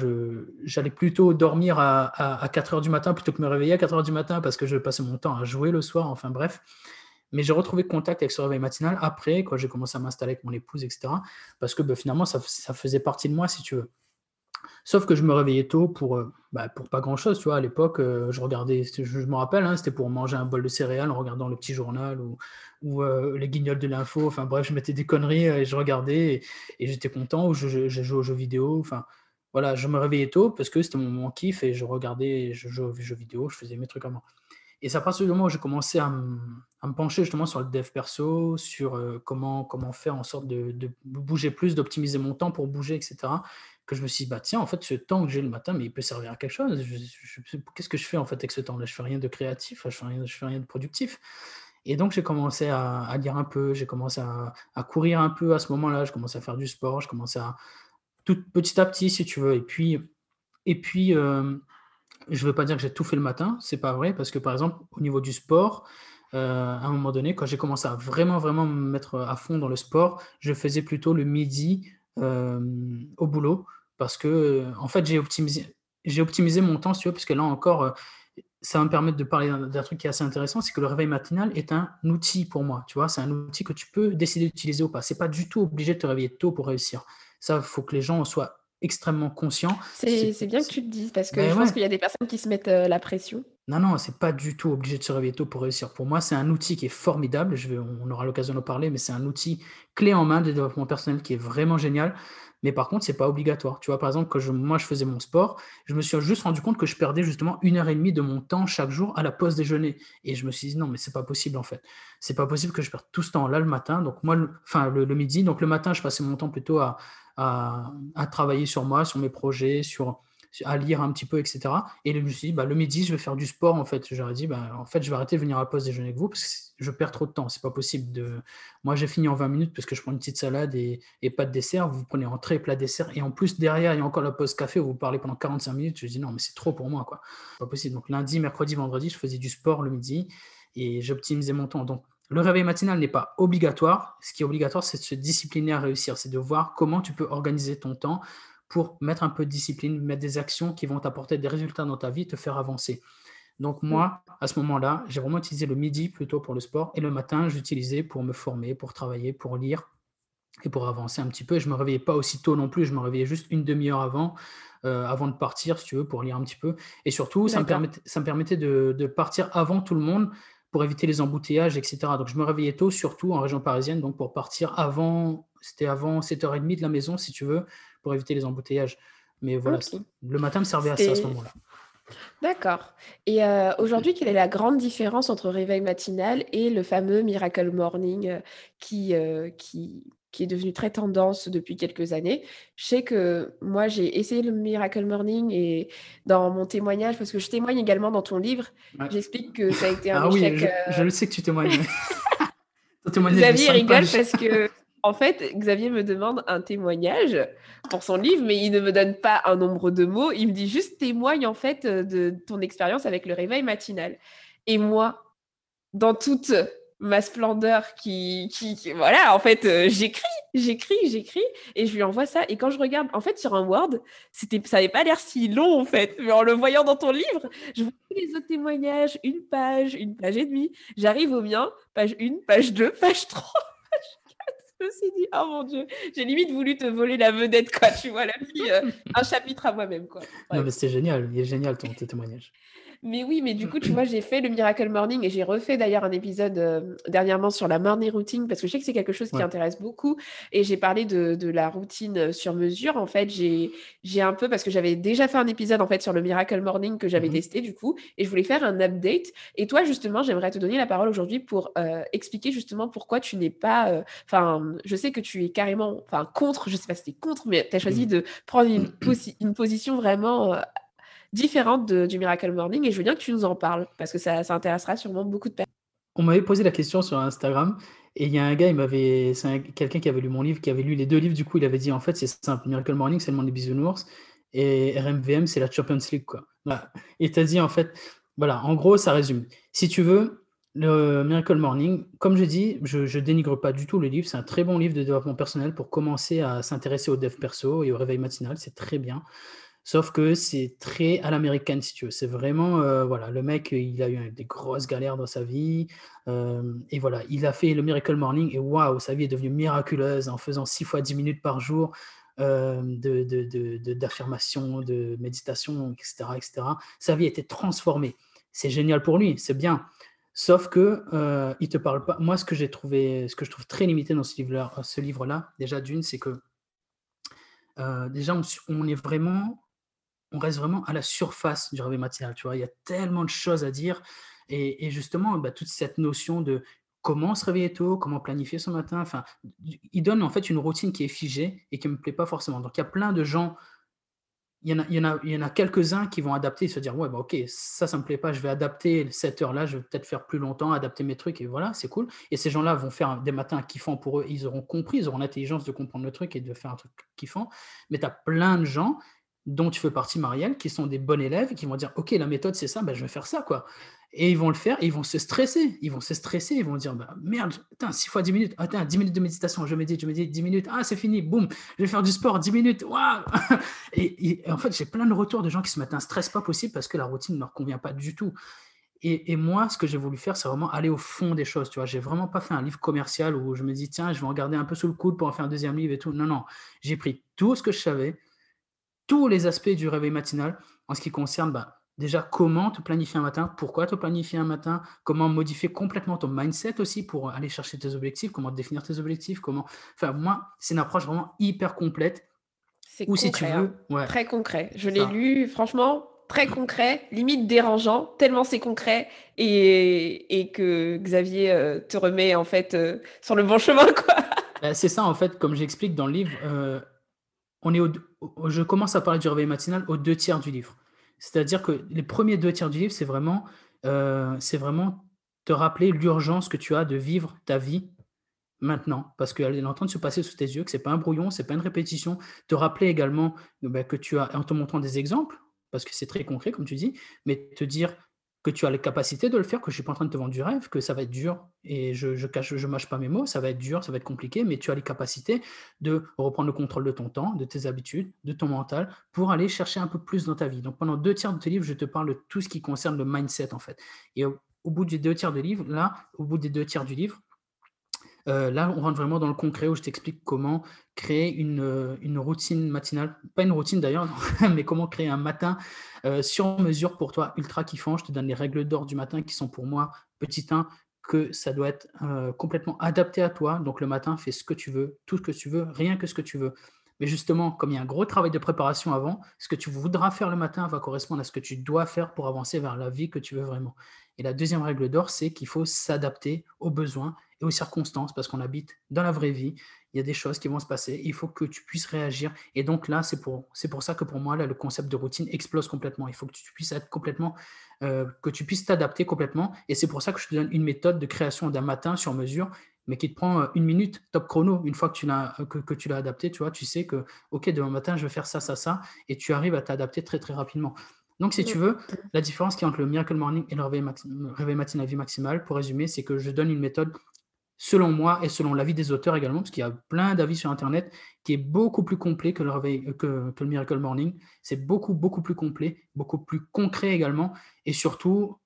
j'allais plutôt dormir à, à, à 4h du matin plutôt que me réveiller à 4h du matin parce que je passais mon temps à jouer le soir. Enfin bref. Mais j'ai retrouvé contact avec ce réveil matinal après, quand j'ai commencé à m'installer avec mon épouse, etc. Parce que bah, finalement, ça, faisait partie de moi, si tu veux. Sauf que je me réveillais tôt pour, euh, bah, pour pas grand-chose, tu vois. À l'époque, euh, je regardais, je, me rappelle, hein, c'était pour manger un bol de céréales en regardant le petit journal ou, ou euh, les guignols de l'info. Enfin bref, je mettais des conneries et je regardais et, j'étais content ou je, jouais aux jeux vidéo. Enfin voilà, je me réveillais tôt parce que c'était mon, mon kiff et je regardais, je jouais aux jeux vidéo, je faisais mes trucs à moi. Et c'est à partir du moment où j'ai commencé à, me pencher justement sur le dev perso, sur euh, comment, comment faire en sorte de, bouger plus, d'optimiser mon temps pour bouger, etc., que je me suis dit, bah, tiens, en fait, ce temps que j'ai le matin, mais il peut servir à quelque chose. Qu'est-ce que je fais en fait avec ce temps-là? Je fais rien de créatif, je fais rien, fais rien de productif. Et donc, j'ai commencé à, lire un peu, j'ai commencé à, courir un peu à ce moment-là, je commençais à faire du sport, je commençais à tout petit à petit, si tu veux. Et puis, et puis euh, je ne veux pas dire que j'ai tout fait le matin, c'est pas vrai, parce que par exemple, au niveau du sport, euh, à un moment donné, quand j'ai commencé à vraiment, vraiment me mettre à fond dans le sport, je faisais plutôt le midi euh, au boulot, parce que, euh, en fait, j'ai optimisé, mon temps, tu veux, parce que là encore, ça va me permettre de parler d'un truc qui est assez intéressant, c'est que le réveil matinal est un outil pour moi, tu vois, c'est un outil que tu peux décider d'utiliser ou pas. C'est pas du tout obligé de te réveiller tôt pour réussir. Ça, il faut que les gens soient extrêmement conscient. C'est bien que tu te dises, parce que ben je pense qu'il y a des personnes qui se mettent euh, la pression. Non, non, c'est pas du tout obligé de se réveiller tôt pour réussir. Pour moi, c'est un outil qui est formidable. Je vais on aura l'occasion d'en parler, mais c'est un outil clé en main de développement personnel qui est vraiment génial. Mais par contre, c'est pas obligatoire. Tu vois, par exemple, quand je moi, je faisais mon sport, je me suis juste rendu compte que je perdais justement une heure et demie de mon temps chaque jour à la pause déjeuner et je me suis dit: «Non, mais c'est pas possible, en fait. C'est pas possible que je perde tout ce temps-là le matin». Donc moi, le enfin, le midi, donc le matin, je passais mon temps plutôt à travailler sur moi, sur mes projets, sur à lire un petit peu, et cetera. Et je me suis dit, bah, le midi, je vais faire du sport, en fait. J'aurais dit, bah, en fait, je vais arrêter de venir à la pause déjeuner avec vous parce que je perds trop de temps. C'est pas possible de. Moi, j'ai fini en 20 minutes parce que je prends une petite salade et, et pas de dessert. Vous prenez entrée, plat, dessert. Et en plus, derrière, il y a encore la pause café où vous parlez pendant 45 minutes. Je dis, non, mais c'est trop pour moi, quoi. Pas possible. Donc, lundi, mercredi, vendredi, je faisais du sport le midi et j'optimisais mon temps. Donc, le réveil matinal n'est pas obligatoire. Ce qui est obligatoire, c'est de se discipliner à réussir. C'est de voir comment tu peux organiser ton temps pour mettre un peu de discipline, mettre des actions qui vont t'apporter des résultats dans ta vie, te faire avancer. Donc moi, à ce moment-là, j'ai vraiment utilisé le midi plutôt pour le sport et le matin, j'utilisais pour me former, pour travailler, pour lire et pour avancer un petit peu. Je me réveillais pas aussi tôt non plus, je me réveillais juste une demi-heure avant, euh, avant de partir, si tu veux, pour lire un petit peu. Et surtout, ça me permettait, ça me permettait de, de partir avant tout le monde pour éviter les embouteillages, etc. Donc je me réveillais tôt, surtout en région parisienne, donc pour partir avant, c'était avant 7h30 de la maison, si tu veux, pour éviter les embouteillages. Mais voilà, Ok. le matin me servait à ça à ce moment-là. d'accord. Et euh, aujourd'hui, quelle est la grande différence entre réveil matinal et le fameux Miracle Morning euh, qui, euh, qui, qui est devenu très tendance depuis quelques années? Je sais que moi, j'ai essayé le Miracle Morning et dans mon témoignage, parce que je témoigne également dans ton livre, Ouais. j'explique que ça a été un Ah oui, échec. je, euh, je le sais que tu témoignes. Ton témoignage de Xavier 5 rigole parce que, en fait, Xavier me demande un témoignage pour son livre, mais il ne me donne pas un nombre de mots. Il me dit juste témoigne en fait euh, de ton expérience avec le réveil matinal. Et moi, dans toute ma splendeur qui, voilà, en fait, euh, j'écris, j'écris, j'écris, et je lui envoie ça. Et quand je regarde, en fait, sur un Word, c'était, ça n'avait pas l'air si long, en fait. Mais en le voyant dans ton livre, je vois tous les autres témoignages, une page, une page et demie. J'arrive au mien, page 1, page 2, page 3, page 4. Je me suis dit, oh mon Dieu, j'ai limite voulu te voler la vedette, quoi. Tu vois, la fille, euh, un chapitre à moi-même, quoi. Non, mais c'était génial. Il est génial ton, ton témoignage. Mais oui, mais du coup, tu vois, j'ai fait le Miracle Morning et j'ai refait d'ailleurs un épisode euh, dernièrement sur la morning routine parce que je sais que c'est quelque chose qui Ouais. intéresse beaucoup et j'ai parlé de, de la routine euh, sur mesure. En fait, j'ai un peu parce que j'avais déjà fait un épisode en fait sur le Miracle Morning que j'avais Mhm. testé du coup et je voulais faire un update. Et toi, justement, j'aimerais te donner la parole aujourd'hui pour euh, expliquer justement pourquoi tu n'es pas. euh, Enfin, je sais que tu es carrément, enfin contre. Je sais pas si tu es contre, mais tu as choisi Mhm. de prendre une, posi- une position vraiment différente de- du Miracle Morning et je veux bien que tu nous en parles parce que ça, ça intéressera sûrement beaucoup de personnes. On m'avait posé la question sur Instagram et il y a un gars, il m'avait, c'est un- quelqu'un qui avait lu mon livre, qui avait lu les deux livres, du coup, il avait dit en fait, c'est simple, Miracle Morning, c'est le monde des bisounours et RMVM, c'est la Champions League, quoi. Voilà. Et t'as dit en fait, voilà, en gros, ça résume. Si tu veux, le Miracle Morning, comme je dis, je, je dénigre pas du tout le livre, c'est un très bon livre de développement personnel pour commencer à s'intéresser au dev perso et au réveil matinal, c'est très bien. Sauf que c'est très à l'américaine, si tu veux. C'est vraiment, euh, voilà, le mec, il a eu des grosses galères dans sa vie. euh, et voilà, il a fait le Miracle Morning et waouh, sa vie est devenue miraculeuse en faisant 6 fois 10 minutes par jour euh, de, de, de, de- d'affirmation, méditation, etc., etc. Sa vie a été transformée. C'est génial pour lui, c'est bien. Sauf que euh, il te parle pas. Moi, ce que j'ai trouvé, ce que je trouve très limité dans ce livre-là, déjà d'une, c'est que déjà on est vraiment on reste vraiment à la surface du réveil matinal, tu vois. Il y a tellement de choses à dire. Et, et justement, bah, toute cette notion de comment se réveiller tôt, comment planifier son matin, enfin, il donne en fait une routine qui est figée et qui ne me plaît pas forcément. Donc, il y a plein de gens, il y en a, il y en a, il y en a quelques-uns qui vont adapter et se dire, ouais, bah, ok, ça, ça ne me plaît pas, je vais adapter cette heure-là, je vais peut-être faire plus longtemps, adapter mes trucs, et voilà, c'est cool. Et ces gens-là vont faire des matins kiffants pour eux, ils auront compris, ils auront l'intelligence de comprendre le truc et de faire un truc kiffant. Mais tu as plein de gens dont tu fais partie, Marielle, qui sont des bons élèves, qui vont dire Ok, la méthode, c'est ça, ben, je vais faire ça. quoi. Et ils vont le faire, et ils vont se stresser. Ils vont se stresser, ils vont dire bah, Merde, attends, 6 fois 10 minutes, attends, 10 minutes de méditation, je médite, je médite 10 minutes, ah, c'est fini, boum, je vais faire du sport 10 minutes, waouh et, en fait, j'ai plein de retours de gens qui se mettent un stress pas possible parce que la routine ne leur convient pas du tout. Et, et, moi, ce que j'ai voulu faire, c'est vraiment aller au fond des choses. Tu vois, j'ai vraiment pas fait un livre commercial où je me dis tiens, je vais en garder un peu sous le coude pour en faire un deuxième livre et tout. Non, non, j'ai pris tout ce que je savais, tous les aspects du réveil matinal en ce qui concerne bah, déjà comment te planifier un matin, pourquoi te planifier un matin, comment modifier complètement ton mindset aussi pour aller chercher tes objectifs, comment définir tes objectifs, comment. Enfin, moi, c'est une approche vraiment hyper complète. C'est Ou si tu veux, hein. très concret. Je l'ai lu, franchement, très concret, limite dérangeant, tellement c'est concret et, et, que Xavier euh, te remet en fait euh, sur le bon chemin, quoi. Bah, c'est ça, en fait, comme j'explique dans le livre, euh, on est je commence à parler du réveil matinal aux deux tiers du livre. C'est-à-dire que les premiers deux tiers du livre, c'est vraiment, c'est vraiment te rappeler l'urgence que tu as de vivre ta vie maintenant, parce qu'elle est en train de se passer sous tes yeux, que c'est pas un brouillon, c'est pas une répétition. Te rappeler également bah, que tu as, en te montrant des exemples, parce que c'est très concret, comme tu dis, mais te dire que tu as les capacités de le faire, que je suis pas en train de te vendre du rêve, que ça va être dur, et je je cache, je mâche pas mes mots, ça va être dur, ça va être compliqué, mais tu as les capacités de reprendre le contrôle de ton temps, de tes habitudes, de ton mental, pour aller chercher un peu plus dans ta vie. Donc pendant deux tiers de tes livres, je te parle de tout ce qui concerne le mindset, en fait. Et au, au bout des deux tiers de livre, là, au bout des deux tiers du livre, euh, là, on rentre vraiment dans le concret où je t'explique comment créer une, euh, routine matinale, pas une routine d'ailleurs, mais comment créer un matin euh, sur mesure pour toi, ultra kiffant. Je te donne les règles d'or du matin qui sont pour moi, petit 1, que ça doit être complètement adapté à toi. Donc le matin, fais ce que tu veux, tout ce que tu veux, rien que ce que tu veux. Mais justement, comme il y a un gros travail de préparation avant, ce que tu voudras faire le matin va correspondre à ce que tu dois faire pour avancer vers la vie que tu veux vraiment. Et la deuxième règle d'or, c'est qu'il faut s'adapter aux besoins et aux circonstances, parce qu'on habite dans la vraie vie, il y a des choses qui vont se passer, il faut que tu puisses réagir. Et donc là, c'est pour, c'est pour ça que pour moi, là, le concept de routine explose complètement. Il faut que tu puisses être complètement, euh, que tu puisses t'adapter complètement. Et c'est pour ça que je te donne une méthode de création d'un matin sur mesure, mais qui te prend euh, une minute top chrono. Une fois que tu l'as, que, que tu l'as adapté, tu vois, tu sais que, OK, demain matin, je vais faire ça, ça, ça, et tu arrives à t'adapter très, très rapidement. Donc, si tu veux, la différence qui entre le Miracle Morning et le réveil, réveil matinal vie maximale, pour résumer, c'est que je donne une méthode selon moi et selon l'avis des auteurs également, parce qu'il y a plein d'avis sur Internet, qui est beaucoup plus complet que le, réveil, euh, que, le Miracle Morning. C'est beaucoup, beaucoup plus complet, beaucoup plus concret également. Et surtout,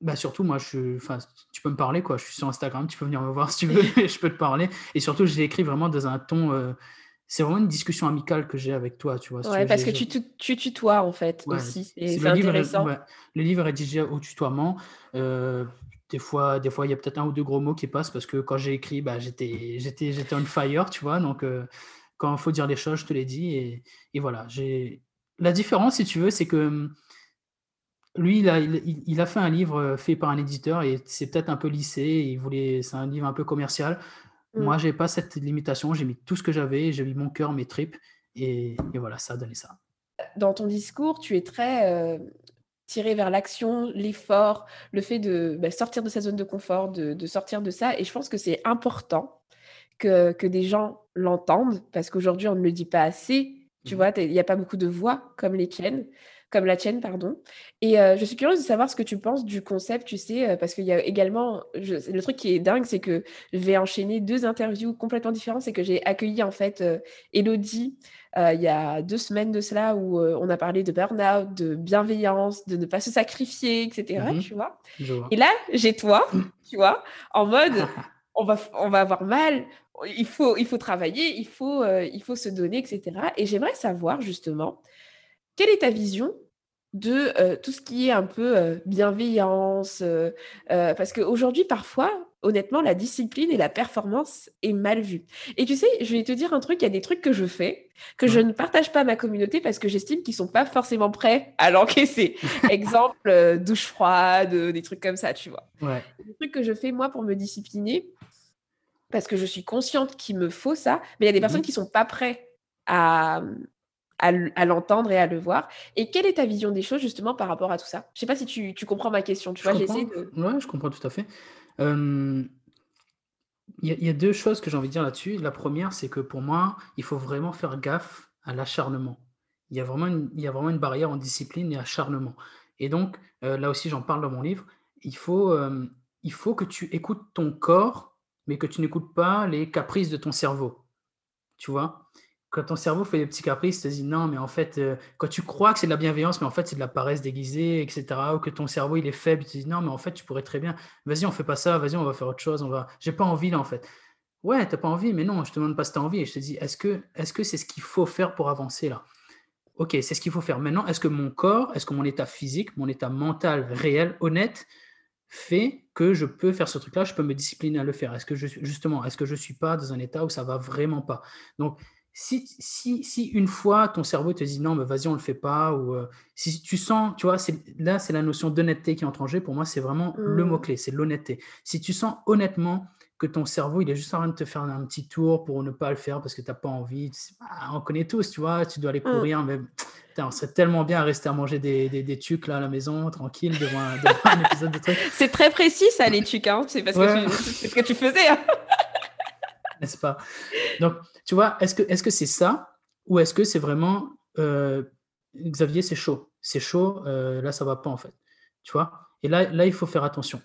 bah surtout, moi, je, enfin, tu peux me parler, quoi. Je suis sur Instagram, tu peux venir me voir si tu veux, je peux te parler. Et surtout, j'ai écrit vraiment dans un ton. Euh, c'est vraiment une discussion amicale que j'ai avec toi, tu vois. ouais, parce que tu, tu, tutoies, en fait, aussi. C'est intéressant. Livre le livre est rédigé au tutoiement. Euh, des fois, des fois, il y a peut-être un ou deux gros mots qui passent parce que quand j'ai écrit, bah, j'étais, j'étais, j'étais on fire, tu vois. Donc, euh, quand il faut dire les choses, je te l'ai dit. Et, et voilà. J'ai... La différence, si tu veux, c'est que hum, lui, il a, il, il a, fait un livre euh, fait par un éditeur et c'est peut-être un peu lissé. Il voulait, c'est un livre un peu commercial. Moi, mmh. Moi, j'ai pas cette limitation. J'ai mis tout ce que j'avais. J'ai mis mon cœur, mes tripes. Et, et, voilà, ça a donné ça. Dans ton discours, tu es très euh, tirer vers l'action, l'effort, le fait de bah, sortir de sa zone de confort, de, sortir de ça. Et je pense que c'est important que, que, des gens l'entendent, parce qu'aujourd'hui, on ne le dit pas assez. Tu mmh. vois, il n'y a pas beaucoup de voix comme les tiennes comme la tienne, pardon. Et euh, je suis curieuse de savoir ce que tu penses du concept, tu sais, euh, parce qu'il y a également, le truc qui est dingue, c'est que je vais enchaîner deux interviews complètement différentes, c'est que j'ai accueilli en fait euh, Elodie il y a deux semaines de cela où on a parlé de burn-out, de bienveillance, de ne pas se sacrifier, etc. Mmh tu vois. Et là, j'ai toi, tu vois, en mode, on va, on va avoir mal, il faut, il faut travailler, il faut, il faut se donner, etc. Et j'aimerais savoir justement quelle est ta vision de euh, tout ce qui est un peu euh, bienveillance euh, Parce qu'aujourd'hui, parfois, honnêtement, la discipline et la performance est mal vue. Et tu sais, je vais te dire un truc, il y a des trucs que je fais, que je ne partage pas à ma communauté parce que j'estime qu'ils ne sont pas forcément prêts à l'encaisser. Exemple, douche froide, des trucs comme ça, tu vois. Des trucs que je fais, moi, pour me discipliner, parce que je suis consciente qu'il me faut ça, mais il y a des personnes mmh qui ne sont pas prêtes à, à, l'entendre et à le voir. Et quelle est ta vision des choses justement par rapport à tout ça? Je sais pas si tu, tu, comprends ma question. Tu vois, j'essaie de. Ouais, je comprends tout à fait. Il y, a deux choses que j'ai envie de dire là-dessus. La première, c'est que pour moi, il faut vraiment faire gaffe à l'acharnement. Il y a vraiment une, barrière en discipline et acharnement. Et donc, euh, là aussi, j'en parle dans mon livre. Il faut, il faut que tu écoutes ton corps, mais que tu n'écoutes pas les caprices de ton cerveau. Tu vois? Quand ton cerveau fait des petits caprices, tu te dis non, mais en fait, euh, quand tu crois que c'est de la bienveillance, mais en fait, c'est de la paresse déguisée, etc., ou que ton cerveau, il est faible, tu te dis non, mais en fait, tu pourrais très bien, vas-y, on fait pas ça, vas-y, on va faire autre chose, on va, j'ai pas envie là, en fait. Ouais, t'as pas envie, mais non, je te demande pas si tu as envie, et je te dis, est-ce que est-ce que c'est ce qu'il faut faire pour avancer là? Ok, c'est ce qu'il faut faire. Maintenant, est-ce que mon corps, est-ce que mon état physique, mon état mental réel, honnête, fait que je peux faire ce truc-là, je peux me discipliner à le faire? Est-ce que je, justement, est-ce que je suis pas dans un état où ça va vraiment pas? Donc, si, si, si, une fois ton cerveau te dit non, mais vas-y, on le fait pas, ou euh, si tu sens, tu vois, là, c'est la notion d'honnêteté qui entre en jeu. Pour moi, c'est vraiment le mmh. mot-clé, c'est l'honnêteté. Si tu sens honnêtement que ton cerveau, il est juste en train de te faire un petit tour pour ne pas le faire parce que tu n'as pas envie. on connaît tous, tu vois, tu dois aller mmh. courir, mais on serait tellement bien à rester à manger des, des, des tucs là à la maison, tranquille, devant un, épisode de trucs. C'est très précis ça, les tucs, hein. c'est parce que ce que tu faisais. Hein. N'est-ce pas? Donc, tu vois, est-ce que c'est -ce c'est ça ou est-ce que c'est vraiment euh, Xavier, c'est chaud, c'est chaud, euh, là ça va pas en fait, tu vois? Et là, là, il faut faire attention.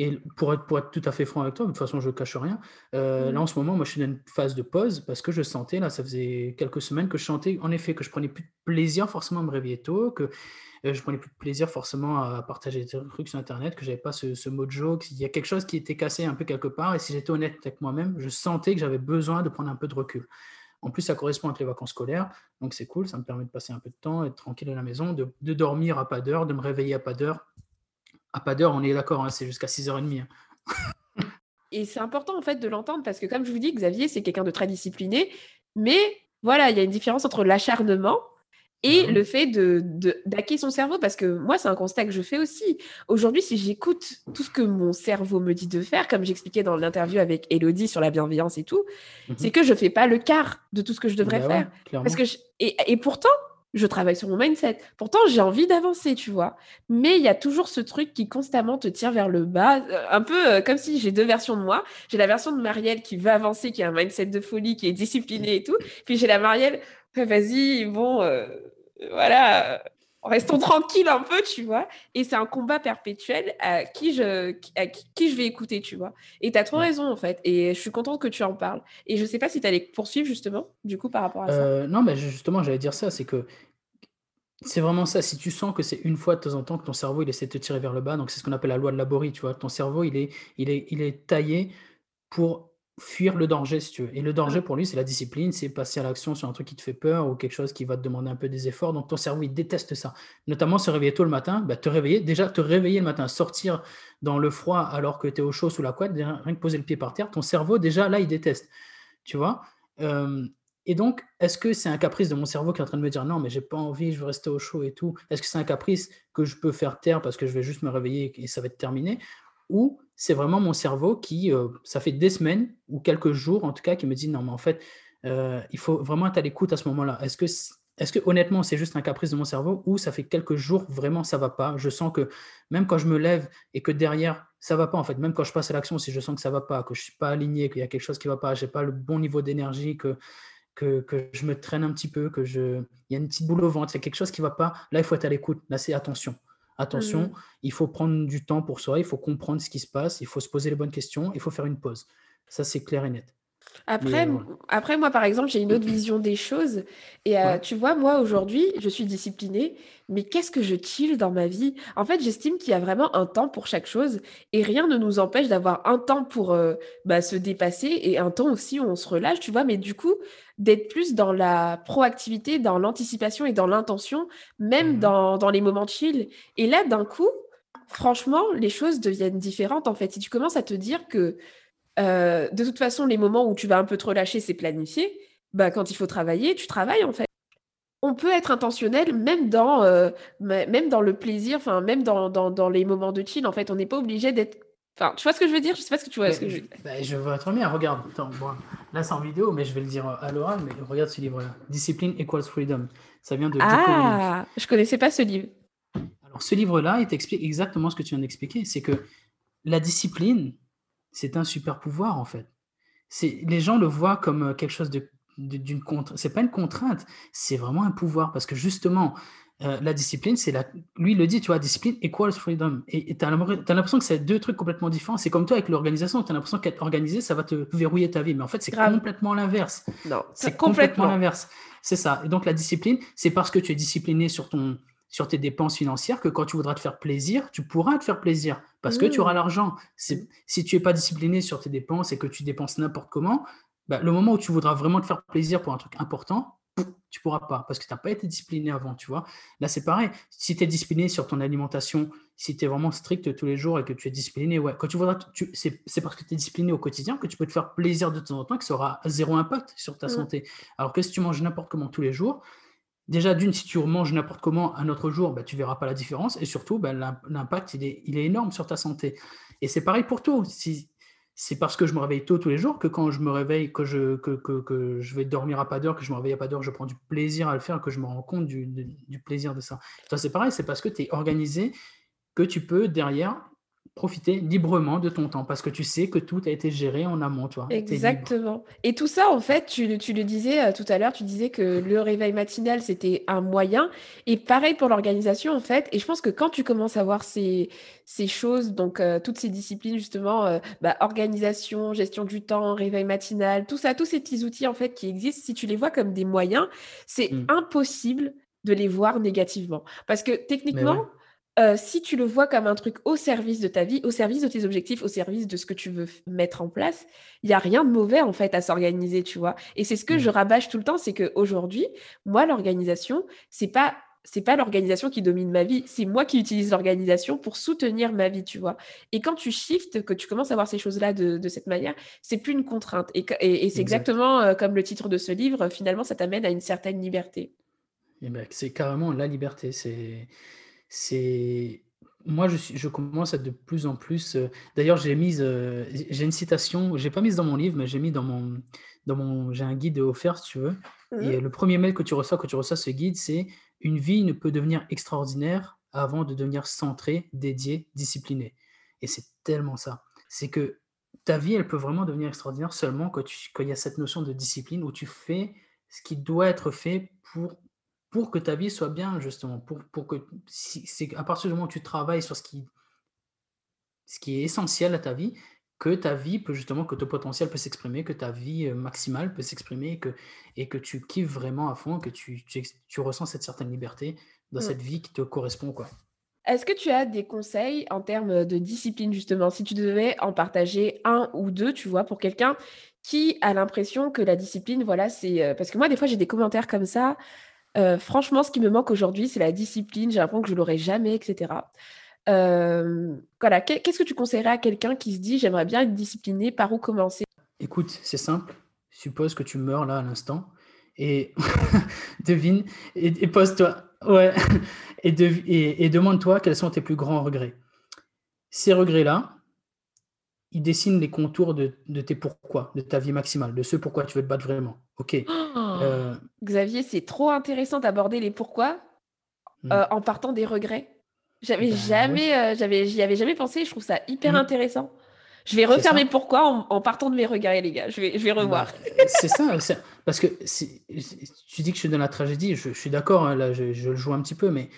Et pour être, pour être tout à fait franc avec toi, de toute façon, je ne cache rien. Euh, là, mmh. en ce moment, moi, je suis dans une phase de pause parce que je sentais, là, ça faisait quelques semaines que je sentais, en effet, que je prenais plus de plaisir forcément à me réveiller tôt, que euh, je prenais plus de plaisir forcément à partager des trucs sur Internet, que j'avais pas ce, ce mojo, qu'il y a quelque chose qui était cassé un peu quelque part. Et si j'étais honnête avec moi-même, je sentais que j'avais besoin de prendre un peu de recul. En plus, ça correspond avec les vacances scolaires, donc c'est cool, ça me permet de passer un peu de temps, être tranquille à la maison, de, de dormir à pas d'heure, de me réveiller à pas d'heure à pas d'heure, on est d'accord, hein, c'est jusqu'à 6h30. Hein. Et c'est important en fait de l'entendre parce que comme je vous dis, Xavier, c'est quelqu'un de très discipliné, mais voilà, il y a une différence entre l'acharnement et mmh le fait de, d'hacker son cerveau parce que moi, c'est un constat que je fais aussi. Aujourd'hui, si j'écoute tout ce que mon cerveau me dit de faire, comme j'expliquais dans l'interview avec Elodie sur la bienveillance et tout, mmh c'est que je fais pas le quart de tout ce que je devrais bah faire. parce que et, et pourtant, je travaille sur mon mindset. Pourtant, j'ai envie d'avancer, tu vois. Mais il y a toujours ce truc qui constamment te tire vers le bas, euh, un peu euh, comme si j'ai deux versions de moi. J'ai la version de Marielle qui veut avancer, qui a un mindset de folie, qui est disciplinée et tout. Puis j'ai la Marielle, vas-y, bon, euh, voilà, restons tranquilles un peu, tu vois. Et c'est un combat perpétuel à qui je, à qui, je vais écouter, tu vois. Et tu as trop raison, en fait. Et je suis contente que tu en parles. Et je sais pas si tu allais poursuivre, justement, du coup, par rapport à ça. non, mais justement, j'allais dire ça, c'est que c'est vraiment ça. Si tu sens que c'est une fois de temps en temps que ton cerveau, il essaie de te tirer vers le bas, donc c'est ce qu'on appelle la loi de Laborie, tu vois. Ton cerveau, il est, il est, il est taillé pour fuir le danger, si tu veux. Et le danger pour lui, c'est la discipline, c'est passer à l'action sur un truc qui te fait peur ou quelque chose qui va te demander un peu des efforts. Donc ton cerveau, il déteste ça. Notamment se réveiller tôt le matin, bah, te réveiller, déjà te réveiller le matin, sortir dans le froid alors que tu es au chaud sous la couette, rien que poser le pied par terre, ton cerveau, déjà là, il déteste. Tu vois? Et donc, est-ce que c'est un caprice de mon cerveau qui est en train de me dire non, mais j'ai pas envie, je veux rester au chaud et tout Est-ce que c'est un caprice que je peux faire taire parce que je vais juste me réveiller et ça va être terminé? Ou c'est vraiment mon cerveau qui, euh, ça fait des semaines ou quelques jours en tout cas, qui me dit non, mais en fait, euh, il faut vraiment être à l'écoute à ce moment-là. Est-ce que, est-ce que honnêtement, c'est juste un caprice de mon cerveau ou ça fait quelques jours vraiment ça va pas? Je sens que même quand je me lève et que derrière ça va pas en fait, même quand je passe à l'action, si je sens que ça va pas, que je suis pas aligné, qu'il y a quelque chose qui va pas, j'ai pas le bon niveau d'énergie, que que, je me traîne un petit peu, que je, il y a une petite boule au ventre, il y a quelque chose qui ne va pas. Là, il faut être à l'écoute. Là, c'est attention. Attention, mmh. il faut prendre du temps pour soi, il faut comprendre ce qui se passe, il faut se poser les bonnes questions, il faut faire une pause. Ça, c'est clair et net. Après, après, moi, par exemple, j'ai une autre vision des choses. Et euh, tu vois, moi, aujourd'hui, je suis disciplinée, mais qu'est-ce que je chill dans ma vie? En fait, j'estime qu'il y a vraiment un temps pour chaque chose et rien ne nous empêche d'avoir un temps pour euh, bah, se dépasser et un temps aussi où on se relâche, tu vois. Mais du coup, d'être plus dans la proactivité, dans l'anticipation et dans l'intention, même mmh dans, dans les moments chill. Et là, d'un coup, franchement, les choses deviennent différentes, en fait. Si tu commences à te dire que euh, de toute façon, les moments où tu vas un peu te relâcher, c'est planifié. Bah, quand il faut travailler, tu travailles en fait. On peut être intentionnel même dans, euh, même dans le plaisir, enfin même dans, dans, les moments de chill. En fait, on n'est pas obligé d'être. Enfin, tu vois ce que je veux dire? Je sais pas ce que tu vois. ce que je... Bah, je vois très bien. Regarde, attends, là c'est en vidéo, mais je vais le dire à l'oral. Mais regarde ce livre-là, Discipline equals freedom. Ça vient de. Ah, je connaissais pas ce livre. Alors, ce livre-là, il t'explique exactement ce que tu viens d'expliquer. C'est que la discipline, c'est un super pouvoir en fait. C'est les gens le voient comme euh, quelque chose de d'une contrainte. C'est pas une contrainte, c'est vraiment un pouvoir parce que justement euh, la discipline, c'est la. Lui il le dit, tu vois, discipline equals freedom. Et tu as l'impression que c'est deux trucs complètement différents. C'est comme toi avec l'organisation. Tu as l'impression qu'être organisé, ça va te verrouiller ta vie. Mais en fait, c'est complètement l'inverse. Non, c'est complètement l'inverse. C'est ça. Et donc, la discipline, c'est parce que tu es discipliné sur ton, sur tes dépenses financières que quand tu voudras te faire plaisir, tu pourras te faire plaisir parce que tu auras mmh. l'argent. Mmh. Si tu n'es pas discipliné sur tes dépenses et que tu dépenses n'importe comment, bah, le moment où tu voudras vraiment te faire plaisir pour un truc important, tu pourras pas parce que tu n'as pas été discipliné avant, tu vois. Là, c'est pareil. Si tu es discipliné sur ton alimentation, si tu es vraiment strict tous les jours et que tu es discipliné, ouais, quand tu voudras, c'est parce que tu es discipliné au quotidien que tu peux te faire plaisir de temps en temps, que ça aura zéro impact sur ta mmh. santé. Alors que si tu manges n'importe comment tous les jours, déjà d'une, si tu manges n'importe comment un autre jour, bah, tu verras pas la différence et surtout, bah, l'impact, il est, il est énorme sur ta santé. Et c'est pareil pour tout. C'est parce que je me réveille tôt tous les jours que quand je me réveille, que je, que, que je vais dormir à pas d'heure, que je me réveille à pas d'heure, je prends du plaisir à le faire, que je me rends compte du, du, plaisir de ça. Toi, c'est pareil, c'est parce que tu es organisé que tu peux derrière profiter librement de ton temps parce que tu sais que tout a été géré en amont, toi. Exactement. Et tout ça, en fait, tu, tu le disais euh, tout à l'heure, tu disais que le réveil matinal, c'était un moyen. Et pareil pour l'organisation, en fait. Et je pense que quand tu commences à voir ces, ces choses, donc euh, toutes ces disciplines, justement, euh, bah, organisation, gestion du temps, réveil matinal, tout ça, tous ces petits outils, en fait, qui existent, si tu les vois comme des moyens, c'est mmh. impossible de les voir négativement. Parce que techniquement, euh, si tu le vois comme un truc au service de ta vie, au service de tes objectifs, au service de ce que tu veux mettre en place, il y a rien de mauvais en fait à s'organiser, tu vois. Et c'est ce que je rabâche tout le temps, c'est que aujourd'hui, moi, l'organisation, c'est pas c'est pas l'organisation qui domine ma vie, c'est moi qui utilise l'organisation pour soutenir ma vie, tu vois. Et quand tu shifts, que tu commences à voir ces choses-là de, cette manière, c'est plus une contrainte. Et, c'est exactement euh, comme le titre de ce livre, finalement, ça t'amène à une certaine liberté. Et ben, c'est carrément la liberté. C'est c'est moi, je, je commence à de plus en plus. Euh, d'ailleurs, j'ai mise, euh, j'ai une citation, j'ai pas mise dans mon livre, mais j'ai mis dans mon, dans mon, j'ai un guide offert, si tu veux. Et mmh. le premier mail que tu reçois, quand tu reçois ce guide, c'est une vie ne peut devenir extraordinaire avant de devenir centrée, dédiée, disciplinée. Et c'est tellement ça. C'est que ta vie, elle peut vraiment devenir extraordinaire seulement quand, tu, quand il y a cette notion de discipline où tu fais ce qui doit être fait pour pour que ta vie soit bien, justement, pour, pour que c'est à partir du moment où tu travailles sur ce qui, ce qui est essentiel à ta vie, que ta vie peut justement, que ton potentiel peut s'exprimer, que ta vie euh, maximale peut s'exprimer, que, et que tu kiffes vraiment à fond, que tu, tu, ressens cette certaine liberté dans cette vie qui te correspond, quoi. Est-ce que tu as des conseils en termes de discipline, justement, si tu devais en partager un ou deux, tu vois, pour quelqu'un qui a l'impression que la discipline, voilà, c'est... Euh, parce que moi, des fois, j'ai des commentaires comme ça. Euh, franchement, ce qui me manque aujourd'hui, c'est la discipline. J'ai l'impression que je l'aurai jamais, etc. Euh, voilà, qu'est-ce que tu conseillerais à quelqu'un qui se dit j'aimerais bien être discipliné, par où commencer? Écoute, c'est simple. Suppose que tu meurs là à l'instant et devine et, pose-toi, ouais, et, et demande-toi quels sont tes plus grands regrets. Ces regrets-là, ils dessinent les contours de, tes pourquoi, de ta vie maximale, de ce pourquoi tu veux te battre vraiment. Ok. Oh, euh, Xavier, c'est trop intéressant d'aborder les pourquoi hmm. euh, en partant des regrets. J'avais bah jamais, euh, j'avais, j'y avais jamais pensé. Je trouve ça hyper hmm. intéressant. Je vais refaire mes pourquoi en, partant de mes regrets, les gars. Je vais, je vais revoir. Bah, c'est ça, parce que tu dis que je suis dans la tragédie. Je, suis d'accord. Hein, là, je, le joue un petit peu, mais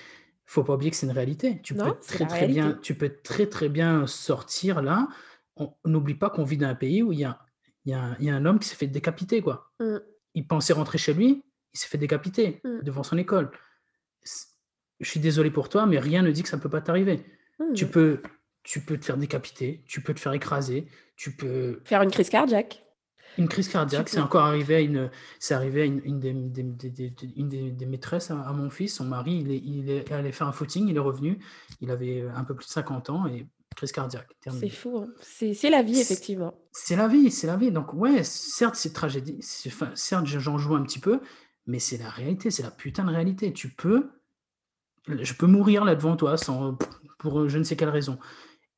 faut pas oublier que c'est une réalité. Tu peux très très bien, tu peux très très bien sortir là on n'oublie pas qu'on vit dans un pays où il y a, il y a, un, homme qui s'est fait décapiter. Quoi. Mmh. Il pensait rentrer chez lui, il s'est fait décapiter mmh. devant son école. Je suis désolé pour toi, mais rien ne dit que ça ne peut pas t'arriver. Mmh. Tu, peux, tu peux te faire décapiter, tu peux te faire écraser, tu peux... Faire une crise cardiaque. Une crise cardiaque, c'est encore arrivé à une, c'est arrivé à une, une, des, une des, maîtresses à, mon fils. Son mari, il est, il est allé faire un footing, il est revenu, il avait un peu plus de 50 ans et crise cardiaque. C'est fou, hein. c'est la vie, effectivement. C'est la vie, c'est la vie. Donc, ouais, certes, c'est tragédie, enfin, certes, j'en joue un petit peu, mais c'est la réalité, c'est la putain de réalité. Tu peux, je peux mourir là devant toi sans, pour je ne sais quelle raison.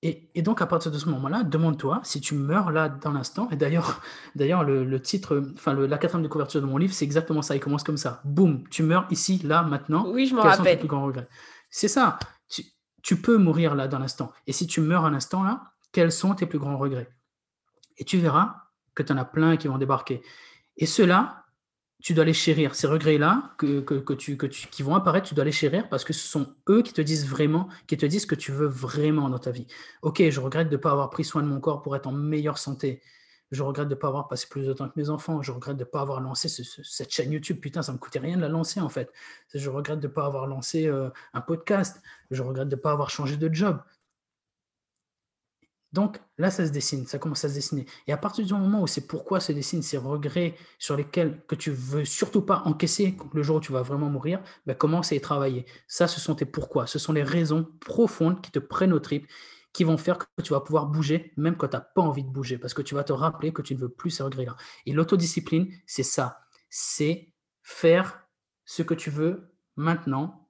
Et, et donc, à partir de ce moment-là, demande-toi si tu meurs là dans l'instant. Et d'ailleurs, d'ailleurs le, le, titre, enfin, la quatrième de couverture de mon livre, c'est exactement ça. Il commence comme ça. Boum, tu meurs ici, là, maintenant. Oui, je m'en rappelle. C'est ça tu peux mourir là dans l'instant. Et si tu meurs à l'instant là, quels sont tes plus grands regrets? Et tu verras que tu en as plein qui vont débarquer. Et ceux-là, tu dois les chérir. Ces regrets-là que, tu, qui vont apparaître, tu dois les chérir parce que ce sont eux qui te disent vraiment, qui te disent ce que tu veux vraiment dans ta vie. Ok, je regrette de ne pas avoir pris soin de mon corps pour être en meilleure santé. Je regrette de ne pas avoir passé plus de temps que mes enfants. Je regrette de ne pas avoir lancé cette chaîne YouTube. Putain, ça ne me coûtait rien de la lancer en fait. Je regrette de ne pas avoir lancé euh, un podcast. Je regrette de ne pas avoir changé de job. Donc là, ça se dessine, ça commence à se dessiner. Et à partir du moment où c'est pourquoi se dessinent ces regrets sur lesquels que tu veux surtout pas encaisser le jour où tu vas vraiment mourir, ben commence à y travailler. Ça, ce sont tes pourquoi. Ce sont les raisons profondes qui te prennent au trip, qui vont faire que tu vas pouvoir bouger même quand tu n'as pas envie de bouger, parce que tu vas te rappeler que tu ne veux plus ces regrets-là. Et l'autodiscipline, c'est ça. C'est faire ce que tu veux maintenant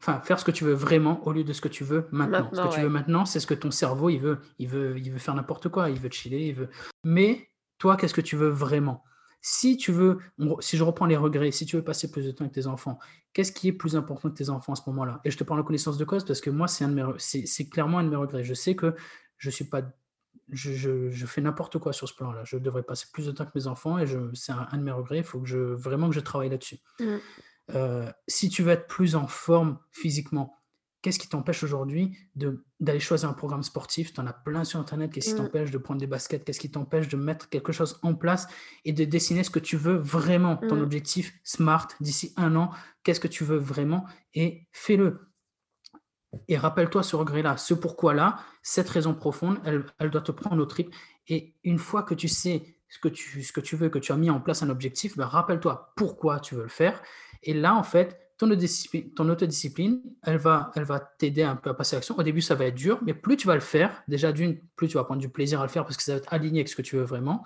enfin faire ce que tu veux vraiment au lieu de ce que tu veux maintenant. ce que tu veux maintenant, c'est ce que ton cerveau il veut, il veut, il veut faire n'importe quoi, il veut chiller, il veut. Mais toi, qu'est-ce que tu veux vraiment? Si tu veux, si je reprends les regrets, si tu veux passer plus de temps avec tes enfants, qu'est-ce qui est plus important que tes enfants à ce moment-là? Et je te parle en connaissance de cause parce que moi, c'est un de c'est clairement un de mes regrets. Je sais que je suis pas je, je, fais n'importe quoi sur ce plan-là. Je devrais passer plus de temps avec mes enfants et c'est un, de mes regrets. Il faut que je vraiment que je travaille là-dessus. Mmh. Euh, si tu veux être plus en forme physiquement, qu'est-ce qui t'empêche aujourd'hui d'aller choisir un programme sportif? Tu en as plein sur Internet. Qu'est-ce qui mmh. t'empêche de prendre des baskets? Qu'est-ce qui t'empêche de mettre quelque chose en place et de dessiner ce que tu veux vraiment? Ton mmh. objectif SMART d'ici un an, qu'est-ce que tu veux vraiment? Et fais-le. Et rappelle-toi ce regret-là, ce pourquoi-là, cette raison profonde, elle, elle, doit te prendre au trip. Et une fois que tu sais ce que tu, ce que tu veux, que tu as mis en place un objectif, ben rappelle-toi pourquoi tu veux le faire et là, en fait, ton autodiscipline, ton autodiscipline elle va, elle va t'aider un peu à passer à l'action. Au début, ça va être dur, mais plus tu vas le faire, déjà d'une, plus tu vas prendre du plaisir à le faire parce que ça va être aligné avec ce que tu veux vraiment.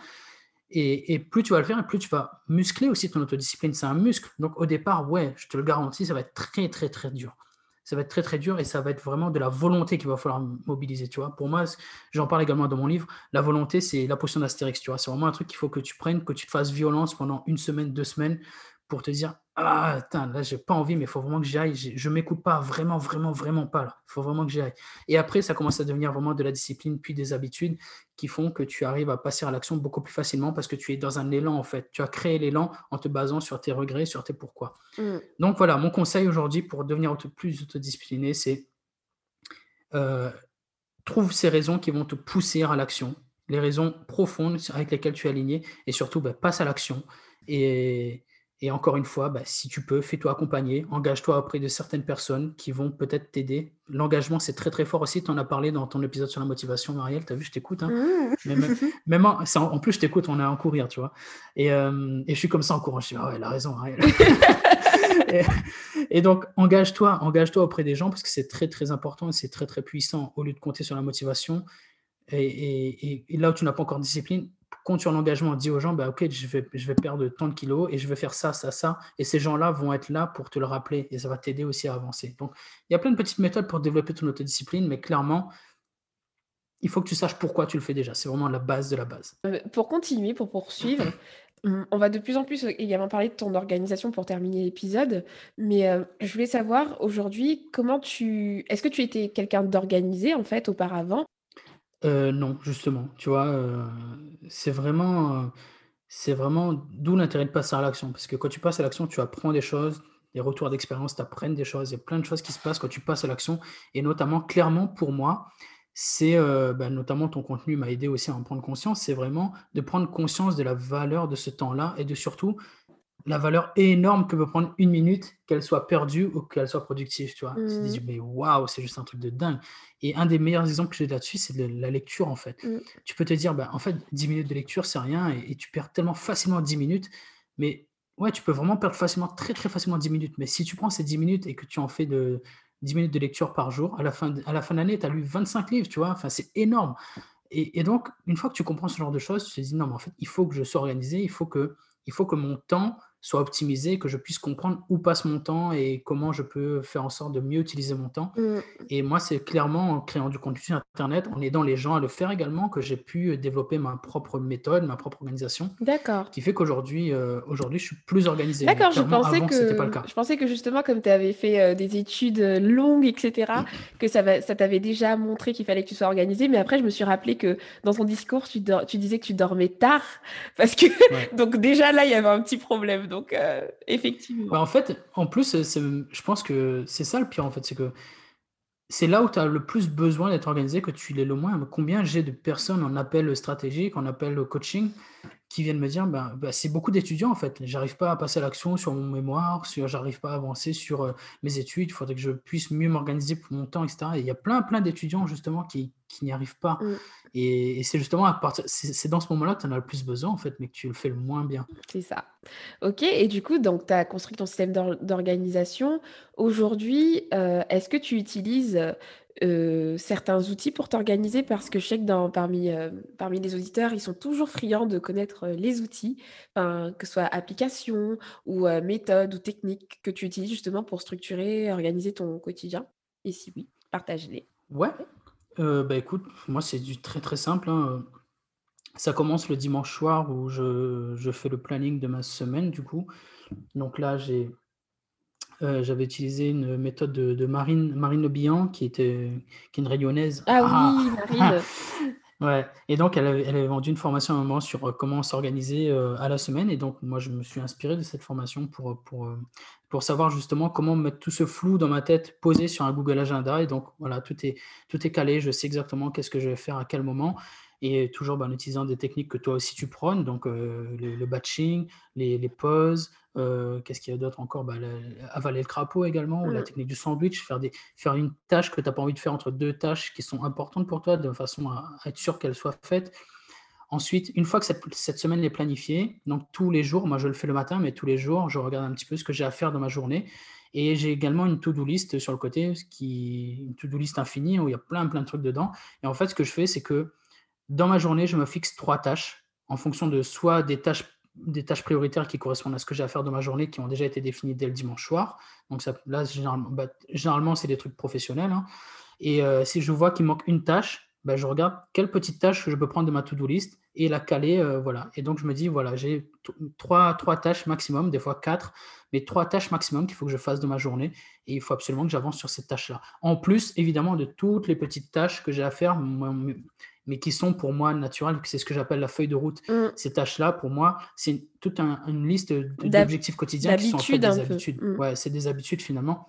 Et, et, plus tu vas le faire, et plus tu vas muscler aussi ton autodiscipline. C'est un muscle. Donc au départ, ouais, je te le garantis, ça va être très, très, très dur. Ça va être très, très dur et ça va être vraiment de la volonté qu'il va falloir mobiliser. Tu vois, pour moi, j'en parle également dans mon livre. La volonté, c'est la potion d'Astérix. C'est vraiment un truc qu'il faut que tu prennes, que tu te fasses violence pendant une semaine, deux semaines pour te dire ah attends là j'ai pas envie mais il faut vraiment que j'y aille. Je m'écoute pas vraiment vraiment vraiment pas là. Il faut vraiment que j'y aille. Et après ça commence à devenir vraiment de la discipline puis des habitudes qui font que tu arrives à passer à l'action beaucoup plus facilement parce que tu es dans un élan en fait. Tu as créé l'élan en te basant sur tes regrets sur tes pourquoi. Mmh. donc voilà mon conseil aujourd'hui pour devenir plus autodiscipliné c'est euh, trouve ces raisons qui vont te pousser à l'action les raisons profondes avec lesquelles tu es aligné et surtout bah, passe à l'action et et encore une fois, bah, si tu peux, fais-toi accompagner, engage-toi auprès de certaines personnes qui vont peut-être t'aider. L'engagement, c'est très très fort aussi. Tu en as parlé dans ton épisode sur la motivation, Marielle. Tu as vu, je t'écoute. Hein. Mmh. Même, en, plus, je t'écoute, on est en courir, tu vois. Et, euh, et, je suis comme ça en courant. Je dis, ah ouais, elle a raison, Marielle. et, donc, engage-toi, engage-toi auprès des gens parce que c'est très très important et c'est très très puissant au lieu de compter sur la motivation. Et, et là où tu n'as pas encore de discipline, compte sur l'engagement, dis aux gens, bah, ok, je vais, je vais perdre tant de kilos et je vais faire ça, ça, ça. Et ces gens-là vont être là pour te le rappeler et ça va t'aider aussi à avancer. Donc, il y a plein de petites méthodes pour développer ton autodiscipline, mais clairement, il faut que tu saches pourquoi tu le fais déjà. C'est vraiment la base de la base. Euh, pour continuer, pour poursuivre, on va de plus en plus également parler de ton organisation pour terminer l'épisode, mais euh, je voulais savoir aujourd'hui comment tu... Est-ce que tu étais quelqu'un d'organisé en fait auparavant? Euh, non, justement, tu vois, euh, c'est vraiment, euh, c'est vraiment d'où l'intérêt de passer à l'action. Parce que quand tu passes à l'action, tu apprends des choses, des retours d'expérience, tu des choses. Il y a plein de choses qui se passent quand tu passes à l'action. Et notamment, clairement, pour moi, c'est bah, notamment ton contenu m'a aidé aussi à en prendre conscience. C'est vraiment de prendre conscience de la valeur de ce temps-là et de surtout la valeur énorme que peut prendre une minute, qu'elle soit perdue ou qu'elle soit productive, tu vois. Mmh. mais waouh, c'est juste un truc de dingue. Et un des meilleurs exemples que j'ai là-dessus, c'est de la lecture, en fait. Mmh. Tu peux te dire, bah, en fait, 10 minutes de lecture, c'est rien, et, tu perds tellement facilement 10 minutes, mais ouais, tu peux vraiment perdre facilement, très très facilement 10 minutes. Mais si tu prends ces 10 minutes et que tu en fais de 10 minutes de lecture par jour, à la fin, à la fin de l'année, tu as lu 25 livres, tu vois, enfin, c'est énorme. Et, et, donc, une fois que tu comprends ce genre de choses, tu te dis, non, mais en fait, il faut que je sois organisé, il faut que, il faut que mon temps soit optimisé, que je puisse comprendre où passe mon temps et comment je peux faire en sorte de mieux utiliser mon temps. Mmh. Et moi, c'est clairement en créant du contenu sur Internet, en aidant les gens à le faire également, que j'ai pu développer ma propre méthode, ma propre organisation. D'accord. Qui fait qu'aujourd'hui, euh, aujourd'hui, je suis plus organisé. D'accord, je pensais que pas le cas. je pensais que justement, comme tu avais fait euh, des études euh, longues, etc., que ça, ça t'avait déjà montré qu'il fallait que tu sois organisé. Mais après, je me suis rappelé que dans ton discours, tu, tu disais que tu dormais tard, parce que donc déjà là, il y avait un petit problème. Donc, euh, effectivement. en fait, en plus, je pense que c'est ça le pire, en fait. C'est que c'est là où tu as le plus besoin d'être organisé que tu l'es le moins. Combien j'ai de personnes en appel stratégique, en appel coaching, qui viennent me dire, ben, ben, c'est beaucoup d'étudiants en fait. J'arrive pas à passer à l'action sur mon mémoire, sur, j'arrive pas à avancer sur euh, mes études. Il faudrait que je puisse mieux m'organiser pour mon temps, etc. Et il y a plein, plein d'étudiants justement qui, qui n'y arrivent pas. Mm. Et, c'est justement à partir, c'est dans ce moment-là que tu en as le plus besoin en fait, mais que tu le fais le moins bien. C'est ça. Ok. Et du coup, donc tu as construit ton système d'organisation. Aujourd'hui, euh, est-ce que tu utilises euh, certains outils pour t'organiser parce que je sais que dans, parmi, euh, parmi les auditeurs, ils sont toujours friands de connaître euh, les outils, que ce soit applications ou méthodes ou techniques que tu utilises justement pour structurer, organiser ton quotidien. Et si oui, partage-les. Ouais, bah écoute, moi c'est du très très simple. Hein, ça commence le dimanche soir où je, je fais le planning de ma semaine du coup. Donc là, j'ai euh, j'avais utilisé une méthode de, Marine, Marine Le qui était qui est une rayonnaise. Ah, oui, ah! Marine. ouais. Et donc, elle avait, elle avait, vendu une formation à un moment sur euh, comment s'organiser euh, à la semaine. Et donc, moi, je me suis inspiré de cette formation pour, pour, pour savoir justement comment mettre tout ce flou dans ma tête posé sur un Google Agenda. Et donc, voilà, tout est, tout est calé. Je sais exactement qu'est-ce que je vais faire à quel moment et toujours bah, en utilisant des techniques que toi aussi tu prônes, donc le, batching, les, les pauses, euh, qu'est-ce qu'il y a d'autre encore? Bah, Avaler le crapaud également, ou la mmh. technique du sandwich, faire, des, faire une tâche que tu n'as pas envie de faire entre deux tâches qui sont importantes pour toi, de façon à, être sûr qu'elles soient faites. Ensuite, une fois que cette, cette, semaine est planifiée, donc tous les jours, moi je le fais le matin, mais tous les jours, je regarde un petit peu ce que j'ai à faire dans ma journée. Et j'ai également une to-do list sur le côté, qui, une to-do list infinie où il y a plein plein de trucs dedans. Et en fait, ce que je fais, c'est que dans ma journée, je me fixe trois tâches en fonction de soit des tâches des tâches prioritaires qui correspondent à ce que j'ai à faire de ma journée, qui ont déjà été définies dès le dimanche soir. Donc ça, là, généralement, bah, généralement c'est des trucs professionnels. Hein. Et euh, si je vois qu'il manque une tâche, bah, je regarde quelle petite tâche je peux prendre de ma to-do list et la caler. Euh, voilà. Et donc je me dis, voilà, j'ai trois, trois tâches maximum, des fois quatre, mais trois tâches maximum qu'il faut que je fasse de ma journée. Et il faut absolument que j'avance sur cette tâche-là. En plus, évidemment, de toutes les petites tâches que j'ai à faire, mais qui sont pour moi naturelles, c'est ce que j'appelle la feuille de route. Mm. Ces tâches-là, pour moi, c'est toute une liste d'objectifs quotidiens qui sont en fait des habitudes. Mm. Ouais, c'est des habitudes finalement.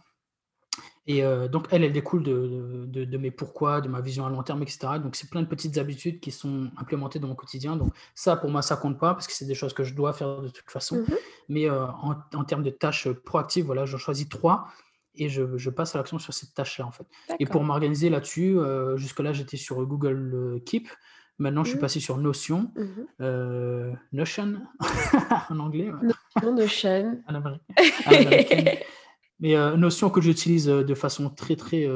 Et euh, donc, elle, elle découle de, de, mes pourquoi, de ma vision à long terme, etc. Donc, c'est plein de petites habitudes qui sont implémentées dans mon quotidien. Donc, ça, pour moi, ça compte pas parce que c'est des choses que je dois faire de toute façon. Mm-hmm. Mais euh, en, en, termes de tâches proactives, voilà, j'en choisis trois et je, passe à l'action sur cette tâche-là, en fait. Et pour m'organiser là-dessus, euh, jusque-là, j'étais sur Google euh, Keep. Maintenant, je suis mmh. passé sur Notion, mmh euh, Notion en anglais. Notion. Mais Notion que j'utilise de façon très, très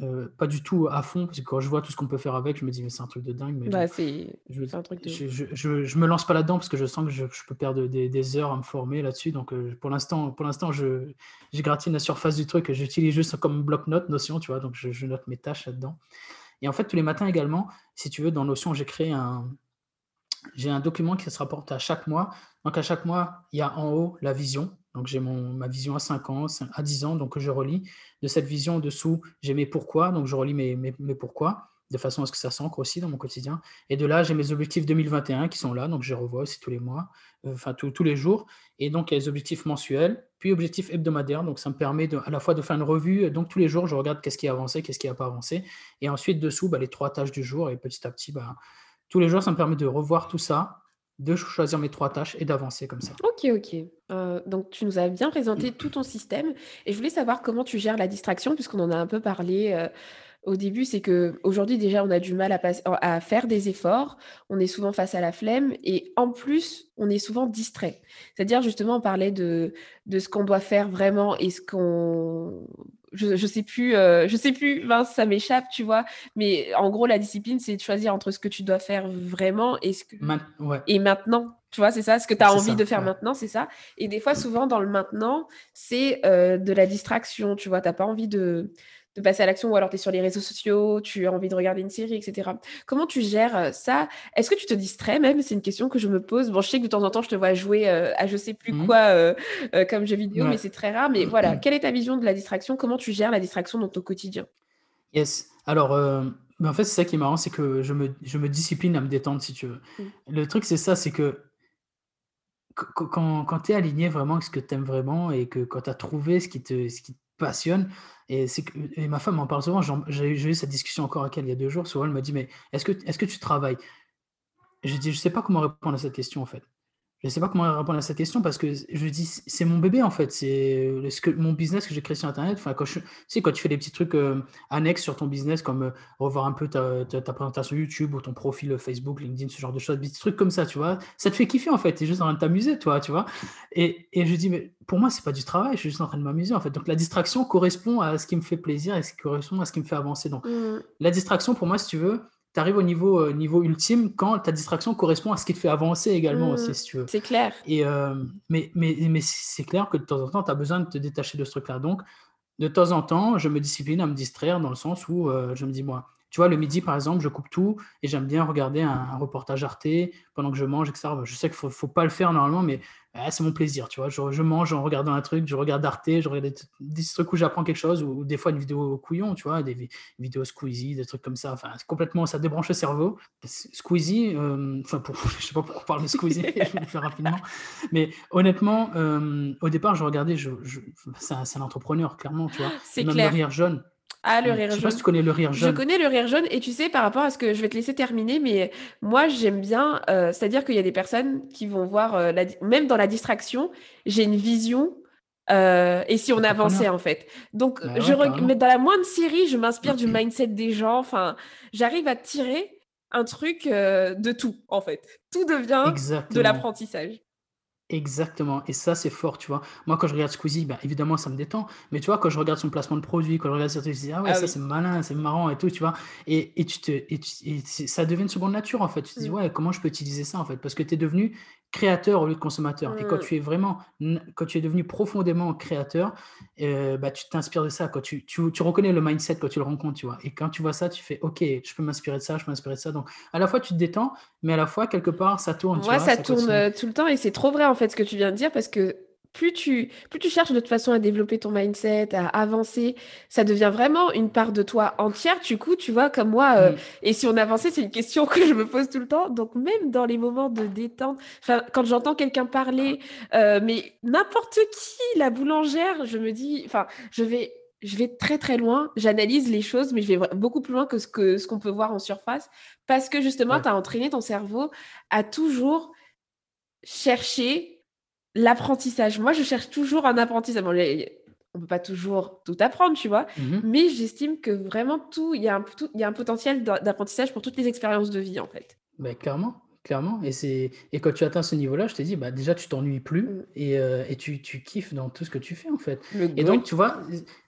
euh, pas du tout à fond, parce que quand je vois tout ce qu'on peut faire avec, je me dis, mais c'est un truc de dingue. Mais bah, c'est un truc de... je, je, je, me lance pas là-dedans parce que je sens que je, peux perdre des, des, heures à me former là-dessus. Donc, euh, pour l'instant, pour l'instant, je gratine la surface du truc. J'utilise juste comme bloc-notes Notion, tu vois. Donc, je, note mes tâches là-dedans. Et en fait, tous les matins également, si tu veux, dans Notion, j'ai créé un, j'ai un document qui se rapporte à chaque mois. Donc, à chaque mois, il y a en haut la vision. Donc, j'ai ma vision à 5 ans, à 10 ans, donc je relis. De cette vision en dessous, j'ai mes pourquoi, donc je relis mes, mes, pourquoi, de façon à ce que ça s'ancre aussi dans mon quotidien. Et de là, j'ai mes objectifs 2021 qui sont là, donc je revois aussi tous les mois, euh, enfin tous les jours. Et donc, il y a les objectifs mensuels, puis objectifs hebdomadaires. Donc, ça me permet à la fois de faire une revue. Donc, tous les jours, je regarde qu'est-ce qui a avancé, qu'est-ce qui n'a pas avancé. Et ensuite, dessous, bah, les trois tâches du jour. Et petit à petit, bah, tous les jours, ça me permet de revoir tout ça de choisir mes trois tâches et d'avancer comme ça. Ok, ok. Euh, donc tu nous as bien présenté tout ton système et je voulais savoir comment tu gères la distraction puisqu'on en a un peu parlé euh, au début. C'est que aujourd'hui déjà on a du mal à, à, faire des efforts, on est souvent face à la flemme et en plus on est souvent distrait. C'est-à-dire justement on parlait de, de ce qu'on doit faire vraiment et ce qu'on je, je sais plus, euh, je sais plus, mince, ça m'échappe, tu vois. Mais en gros, la discipline, c'est de choisir entre ce que tu dois faire vraiment et ce que et maintenant. Tu vois, c'est ça, ce que tu as envie de faire maintenant, c'est ça. Et des fois, souvent, dans le maintenant, c'est euh, de la distraction, tu vois. Tu n'as pas envie de, de passer à l'action ou alors tu es sur les réseaux sociaux, tu as envie de regarder une série, etc. Comment tu gères euh, ça? Est-ce que tu te distrais même? C'est une question que je me pose. Bon, je sais que de temps en temps, je te vois jouer euh, à je sais plus mmh. quoi euh, comme jeu vidéo, mais c'est très rare. Mais voilà, quelle est ta vision de la distraction? Comment tu gères la distraction dans ton quotidien? Yes. Alors, ben, en fait, c'est ça qui est marrant, c'est que je me, je me discipline à me détendre, si tu veux. Mmh. Le truc, c'est ça, c'est que quand, quand tu es aligné vraiment avec ce que tu aimes vraiment et que quand tu as trouvé ce qui te, ce qui te passionne, et, et ma femme m'en parle souvent, j'ai eu cette discussion encore avec elle il y a deux jours, souvent elle m'a dit, mais est-ce que, est que tu travailles? Je dis: «Je sais pas comment répondre à cette question, en fait». Je sais pas comment répondre à cette question parce que je dis: «C'est mon bébé, en fait, c'est ce que mon business que j'ai créé sur internet». Enfin, quand je tu sais, quand tu fais des petits trucs, heu, annexes sur ton business comme, heu, revoir un peu ta ta ta présentation YouTube ou ton profil, Facebook, LinkedIn, ce genre de choses, des petits trucs comme ça, tu vois? Ça te fait kiffer, en fait, tu es juste en train de t'amuser, toi, tu vois? Et et je dis: «Mais pour moi, c'est pas du travail, je suis juste en train de m'amuser, en fait». Donc la distraction correspond à ce qui me fait plaisir et ce qui correspond à ce qui me fait avancer. Donc Mmh. la distraction, pour moi, si tu veux, tu arrives au niveau, heu, niveau ultime quand ta distraction correspond à ce qui te fait avancer également Mmh. aussi, si tu veux. C'est clair. Et hem, mais mais mais c'est clair que de temps en temps, tu as besoin de te détacher de ce truc-là. Donc, de temps en temps, je me discipline à me distraire dans le sens où, heu, je me dis: «Moi» tu vois, le midi, par exemple, je coupe tout et j'aime bien regarder un un reportage Arte pendant que je mange et cetera. Je sais qu'il faut faut pas le faire normalement, mais ah, c'est mon plaisir, tu vois? Je je mange en regardant un truc, je regarde Arte, je regarde des trucs où j'apprends quelque chose ou des fois une vidéo couillon, tu vois? Des vi vidéos Squeezie, des trucs comme ça. Enfin, complètement ça débranche le cerveau. Squeezie, hem, enfin pour je sais pas pourquoi on parle de Squeezie, je vais le faire rapidement. Mais honnêtement, hem, au départ, je regardais, je je c'est un entrepreneur clairement, tu vois? C'est clair. rire jaune. Ah, le Mmh, je rire sais pas si jaune. tu connais le rire Je jaune? connais le rire jaune et tu sais, par rapport à ce que je vais te laisser terminer, mais moi, j'aime bien, heu, c'est-à-dire qu'il y a des personnes qui vont voir, heu, la même dans la distraction, j'ai une vision, et si on avançait, en fait? Donc Bah je ouais, mais dans la moindre série, je m'inspire du mindset des gens, enfin, j'arrive à tirer un truc, de tout, en fait. Tout devient de l'apprentissage. Exactement et ça, c'est fort, tu vois? Moi, quand je regarde Squeezie, bah, évidemment, ça me détend, mais tu vois, quand je regarde son placement de produit, quand je regarde trucs, je dis: «Ah ouais, Ah ça, oui. c'est malin, c'est marrant et tout», tu vois? Et et tu te et tu et ça devient une seconde nature, en fait. Tu te dis: Mmh. «Ouais, comment je peux utiliser ça, en fait?» parce que tu es devenu créateur au lieu de consommateur et quand Mmh. tu es vraiment quand tu es devenu profondément créateur, heu, bah, tu t'inspires de ça, quand tu tu tu reconnais le mindset quand tu le rencontres, tu vois? Et quand tu vois ça, tu fais: «OK, je peux m'inspirer de ça, je peux m'inspirer de ça», donc à la fois, tu te détends, mais à la fois, quelque part, ça tourne, tu Moi, vois? ça Ça tourne, continue. heu, tout le temps et c'est trop vrai, en fait, ce que tu viens de dire parce que plus tu plus tu cherches de toute façon à développer ton mindset, à avancer, ça devient vraiment une part de toi entière. Du coup, tu vois, comme moi, heu, Mmh. et si on avançait, c'est une question que je me pose tout le temps. Donc même dans les moments de détente, quand j'entends quelqu'un parler, heu, mais n'importe qui, la boulangère, je me dis enfin, je vais je vais très, très loin. J'analyse les choses, mais je vais beaucoup plus loin que ce que ce qu'on peut voir en surface parce que justement, Ouais. tu as entraîné ton cerveau à toujours chercher l'apprentissage. Moi, je cherche toujours un apprentissage. Bon, on peut pas toujours tout apprendre, tu vois? Mmh mh. Mais j'estime que vraiment tout il y a un tout y a un potentiel d'a d'apprentissage pour toutes les expériences de vie, en fait. Beh, clairement, clairement et c'est et quand tu atteins ce niveau-là, je t'ai dit, bah, déjà, tu t'ennuies plus Mmh. et heu et tu tu kiffes dans tout ce que tu fais, en fait Le et donc tu vois,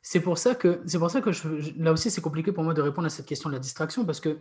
c'est pour ça que c'est pour ça que je là aussi, c'est compliqué pour moi de répondre à cette question de la distraction parce que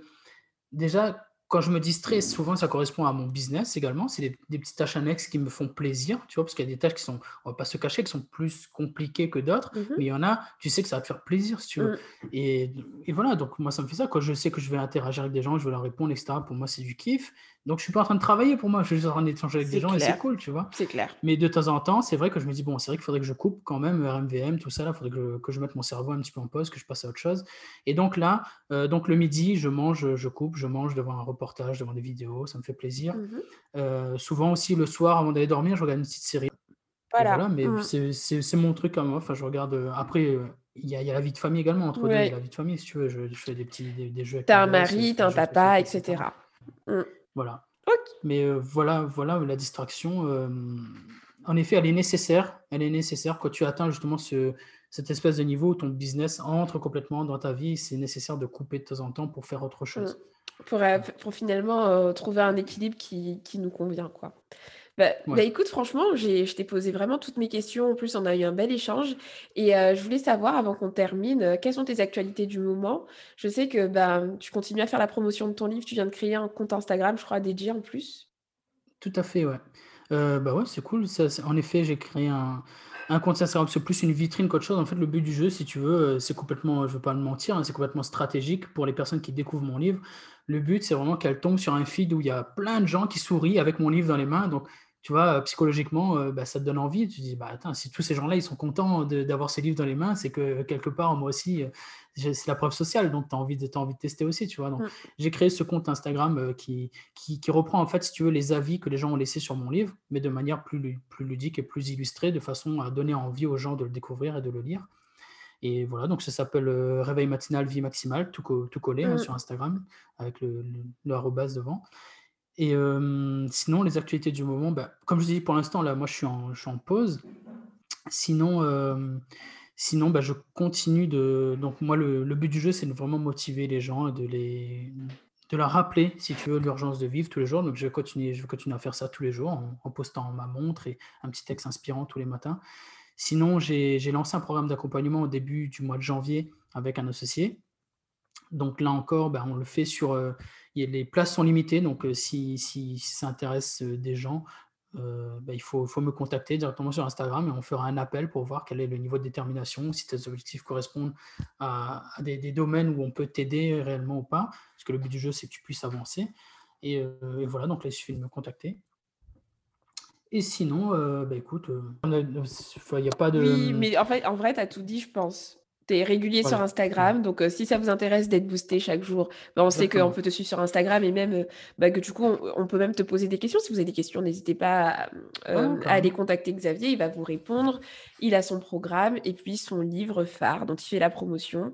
Déjà, quand je me distrais, souvent ça correspond à mon business également. C'est des des petites tâches annexes qui me font plaisir, tu vois? Parce qu'il y a des tâches qui sont, on va pas se cacher, qui sont plus compliquées que d'autres, Mmh mais il y en a, tu sais que ça va te faire plaisir si tu veux. Mmh. Et, et voilà, donc moi ça me fait ça. Quand je sais que je vais interagir avec des gens, je vais leur répondre, etc. Pour moi, c'est du kiff. Donc je suis pas en train de travailler pour moi, je suis juste en train d'échanger avec des gens et c'est cool, tu vois? c'est clair. Mais de temps en temps, c'est vrai que je me dis: «Bon, c'est vrai qu'il faudrait que je coupe quand même RMVM, tout ça là, il faudrait que je que je mette mon cerveau un petit peu en pause, que je passe à autre chose» et donc là, heu, donc le midi, je mange, je coupe, je mange devant un reportage, devant des vidéos, ça me fait plaisir. Mmh mh. Heu, souvent aussi le soir avant d'aller dormir, je regarde une petite série Voilà. voilà, mais Mmh. c'est mon truc à moi. Enfin, je regarde, heu, après, il y a il y a la vie de famille également entre 2, il y a la Ouais. vie de famille si tu veux, je je fais des petits des des jeux avec Tu mes as un mari, tu fais as des un papa et et cetera. cetera. Mmh. Voilà. Mais heu, voilà voilà la distraction, hem, en effet, elle est nécessaire. Elle est nécessaire quand tu atteins justement ce cette espèce de niveau où ton business entre complètement dans ta vie, c'est nécessaire de couper de temps en temps pour faire autre Mmh. chose. Pour, Voilà. pour finalement, trouver un équilibre qui qui nous convient, quoi. Bah bah, écoute, franchement, j'ai je t'ai posé vraiment toutes mes questions. En plus, on a eu un bel échange et heu, je voulais savoir avant qu'on termine, heu, quelles sont tes actualités du moment? Je sais que, ben, tu continues à faire la promotion de ton livre, tu viens de créer un compte Instagram, je crois dédié en plus? Tout à fait, ouais. Heu, bah, ouais, c'est cool. Ça, en effet, j'ai créé un un compte Instagram. C'est plus une vitrine qu'autre chose. En fait, le but du jeu, si tu veux, c'est complètement, je veux pas me mentir, hein, c'est complètement stratégique pour les personnes qui découvrent mon livre. Le but, c'est vraiment qu'elles tombent sur un feed où il y a plein de gens qui sourient avec mon livre dans les mains. Donc, tu vois, heu, psychologiquement, heu, bah, ça te donne envie. Tu te dis: «Bah, attends, si tous ces gens-là, ils sont contents d'avoir ces livres dans les mains, c'est que quelque part, moi aussi, j'ai c'est la preuve sociale, donc tu as envie de envie de tester aussi», tu vois? Donc, Mmh. j'ai créé ce compte Instagram, qui qui qui reprend en fait, si tu veux, les avis que les gens ont laissés sur mon livre, mais de manière plus lu plus ludique et plus illustrée, de façon à donner envie aux gens de le découvrir et de le lire. Et voilà, donc ça s'appelle, Réveil matinal, vie maximale, tout co tout collé, hein, Mmh. sur Instagram, avec le le devant. Et sinon, les actualités du moment, bah, comme je vous ai dit, pour l'instant, là, moi, je suis en, je suis en pause. Sinon, sinon bah, je continue de. Donc, moi, le, but du jeu, c'est de vraiment motiver les gens, de les, de la rappeler, si tu veux, l'urgence de vivre tous les jours. Donc, je vais continuer, je vais continuer à faire ça tous les jours en, postant ma montre et un petit texte inspirant tous les matins. Sinon, j'ai lancé un programme d'accompagnement au début du mois de janvier avec un associé. Donc là encore, ben, on le fait sur... Euh, les places sont limitées, donc euh, si, ça intéresse euh, des gens, ben, il faut, me contacter directement sur Instagram et on fera un appel pour voir quel est le niveau de détermination, si tes objectifs correspondent à, des, domaines où on peut t'aider réellement ou pas, parce que le but du jeu, c'est que tu puisses avancer. Et, voilà, donc là, il suffit de me contacter. Et sinon, ben, écoute, il n'y a pas de... Oui, mais en fait, en vrai, tu as tout dit, je pense régulier sur Instagram. Donc, euh, si ça vous intéresse d'être boosté chaque jour, bah, on sait qu'on peut te suivre sur Instagram et même euh, bah, que du coup, on, peut même te poser des questions. Si vous avez des questions, n'hésitez pas à, euh, aller contacter Xavier. Il va vous répondre. Il a son programme et puis son livre phare dont il fait la promotion.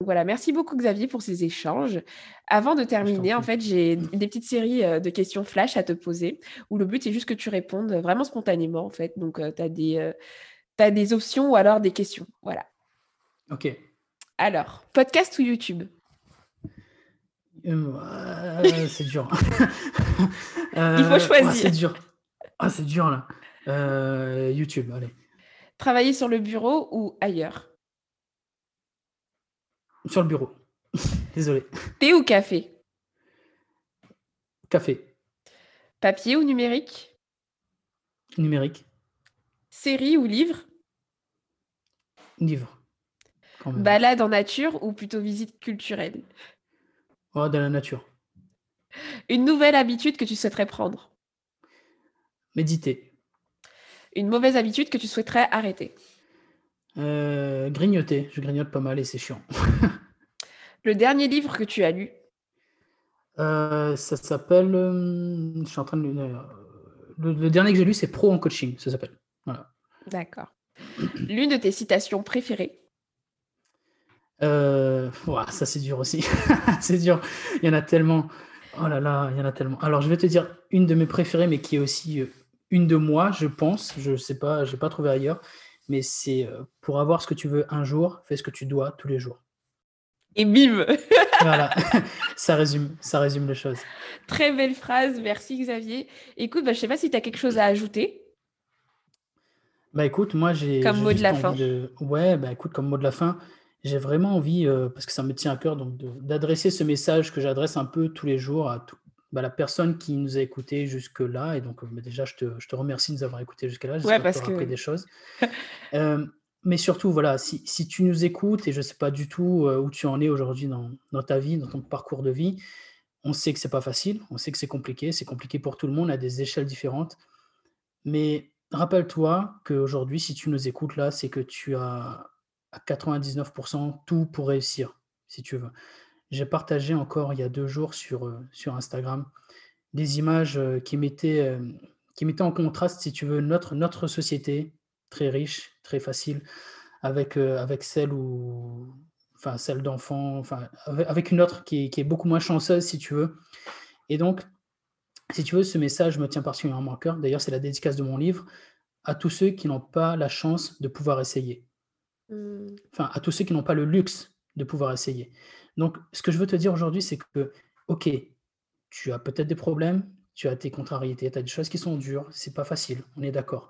voilà, merci beaucoup Xavier pour ces échanges. Avant de terminer, en fait, j'ai des petites séries de questions flash à te poser où le but est juste que tu répondes vraiment spontanément, en fait. Donc, tu as des... as des options ou alors des questions. Voilà. Ok. Alors, podcast ou YouTube? Euh, C'est dur. Il faut choisir. c'est dur. Ah, c'est dur là. Euh, YouTube, allez. Travailler sur le bureau ou ailleurs? Sur le bureau. Désolé. Thé ou café? Café. Papier ou numérique? Numérique. Série ou livre? Livre. Balade en nature ou plutôt visite culturelle? Oh, Dans la nature. Une nouvelle habitude que tu souhaiterais prendre? Méditer. Une mauvaise habitude que tu souhaiterais arrêter? Euh, Grignoter. Je grignote pas mal et c'est chiant. Le dernier livre que tu as lu? Euh, Ça s'appelle. Euh, je suis en train de. Le, le dernier que j'ai lu, c'est Pro en coaching, ça s'appelle. Voilà. D'accord. L'une de tes citations préférées? Euh, ça c'est dur aussi. c'est dur. Il y en a tellement. Oh là là, il y en a tellement. Alors je vais te dire une de mes préférées, mais qui est aussi euh, une de moi, je pense. Je ne sais pas, je n'ai pas trouvé ailleurs. Mais c'est euh, pour avoir ce que tu veux un jour, fais ce que tu dois tous les jours. Et bim Voilà, ça résume, ça résume les choses. Très belle phrase, merci Xavier. Écoute, bah, je ne sais pas si tu as quelque chose à ajouter. Bah écoute, moi j'ai. Comme mot de la fin. Ouais, bah écoute, comme mot de la fin, j'ai vraiment envie, euh, parce que ça me tient à cœur, donc d'adresser ce message que j'adresse un peu tous les jours à bah, la personne qui nous a écoutés jusque-là. Et donc, euh, bah, déjà, je te, je te, remercie de nous avoir écoutés jusque-là. J'espère ouais, parce que appris des choses. Euh, mais surtout, voilà, si, si, tu nous écoutes, et je ne sais pas du tout où tu en es aujourd'hui dans, dans, ta vie, dans ton parcours de vie, on sait que c'est pas facile, on sait que c'est compliqué, c'est compliqué pour tout le monde à des échelles différentes. Mais rappelle-toi qu'aujourd'hui, si tu nous écoutes là, c'est que tu as à 99% tout pour réussir, si tu veux. J'ai partagé encore il y a deux jours sur, euh, sur Instagram des images euh, qui mettaient, euh, qui mettaient en contraste, si tu veux, notre, notre société très riche, très facile, avec, avec celle enfin, celle d'enfants, enfin, avec une autre qui qui est, beaucoup moins chanceuse, si tu veux. Et donc, si tu veux, ce message me tient particulièrement à cœur. D'ailleurs, c'est la dédicace de mon livre à tous ceux qui n'ont pas la chance de pouvoir essayer. Mmh. Enfin, à tous ceux qui n'ont pas le luxe de pouvoir essayer. Donc, ce que je veux te dire aujourd'hui, c'est que, OK, tu as peut-être des problèmes, tu as tes contrariétés, tu as des choses qui sont dures, c'est pas facile, on est d'accord.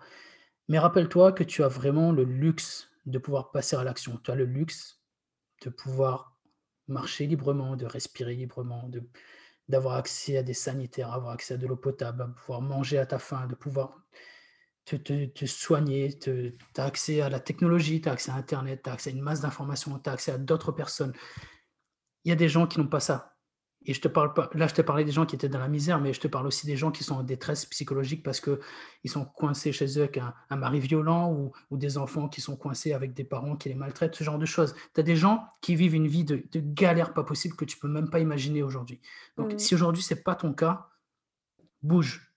Mais rappelle-toi que tu as vraiment le luxe de pouvoir passer à l'action. Tu as le luxe de pouvoir marcher librement, de respirer librement, d'avoir accès à des sanitaires, avoir accès à de l'eau potable, à pouvoir manger à ta faim, de pouvoir te, soigner, tu as accès à la technologie, tu as accès à Internet, tu as accès à une masse d'informations, tu as accès à d'autres personnes. Il y a des gens qui n'ont pas ça. Et je te parle pas, là, je te parlais des gens qui étaient dans la misère, mais je te parle aussi des gens qui sont en détresse psychologique parce qu'ils sont coincés chez eux avec un, mari violent ou, des enfants qui sont coincés avec des parents qui les maltraitent, ce genre de choses. Tu as des gens qui vivent une vie de, galère pas possible que tu peux même pas imaginer aujourd'hui. Donc, mmh. si aujourd'hui, c'est pas ton cas, bouge,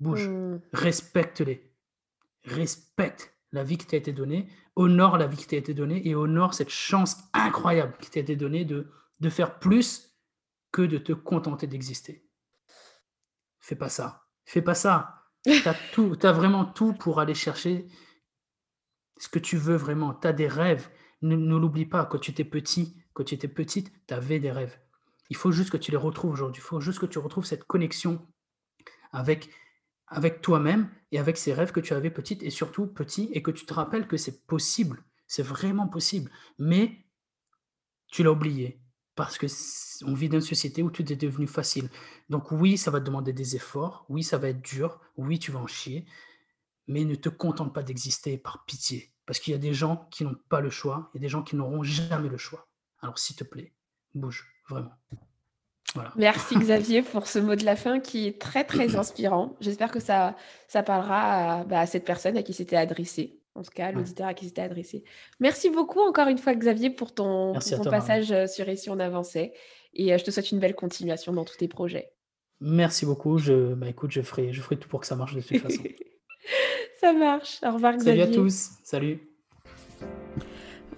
bouge, mmh. respecte-les respecte la vie qui t'a été donnée, honore la vie qui t'a été donnée et honore cette chance incroyable qui t'a été donnée de, de faire plus que de te contenter d'exister. fais pas ça. Fais pas ça. Tu as, tout, as vraiment tout pour aller chercher ce que tu veux vraiment. Tu as des rêves. Ne, ne l'oublie pas, quand tu étais petit, quand tu étais petite, tu avais des rêves. Il faut juste que tu les retrouves aujourd'hui. Il faut juste que tu retrouves cette connexion avec, avec toi-même et avec ces rêves que tu avais petite et surtout petit et que tu te rappelles que c'est possible. C'est vraiment possible. Mais tu l'as oublié parce que on vit dans une société où tout est devenu facile. Donc oui, ça va te demander des efforts, oui, ça va être dur, oui, tu vas en chier, mais ne te contente pas d'exister par pitié, parce qu'il y a des gens qui n'ont pas le choix, a des gens qui n'auront jamais le choix. Alors s'il te plaît, bouge, vraiment. Merci Xavier pour ce mot de la fin qui est très très inspirant. J'espère que ça, ça parlera à, bah, à cette personne à qui c'était adressé en tout cas l'auditeur à qui c'était adressé. Merci beaucoup encore une fois Xavier pour ton, passage sur Ici on avançait et euh, je te souhaite une belle continuation dans tous tes projets. Merci beaucoup, je, bah, écoute, je ferai, je ferai tout pour que ça marche de toute façon. ça marche, au revoir Xavier. Salut à tous, salut.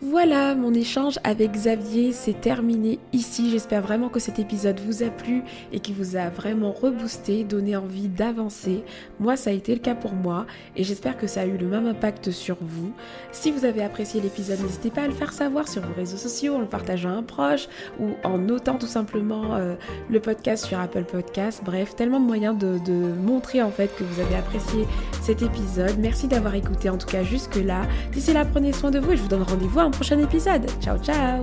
Voilà, mon échange avec Xavier s'est terminé ici. J'espère vraiment que cet épisode vous a plu et qu'il vous a vraiment reboosté, donné envie d'avancer. Moi, ça a été le cas pour moi et j'espère que ça a eu le même impact sur vous. Si vous avez apprécié l'épisode, n'hésitez pas à le faire savoir sur vos réseaux sociaux, en le partageant à un proche ou en notant tout simplement euh, le podcast sur Apple Podcast. Bref, tellement de moyens de, de montrer en fait que vous avez apprécié cet épisode. Merci d'avoir écouté en tout cas jusque là. D'ici là, prenez soin de vous et je vous donne rendez-vous prochain épisode. Ciao ciao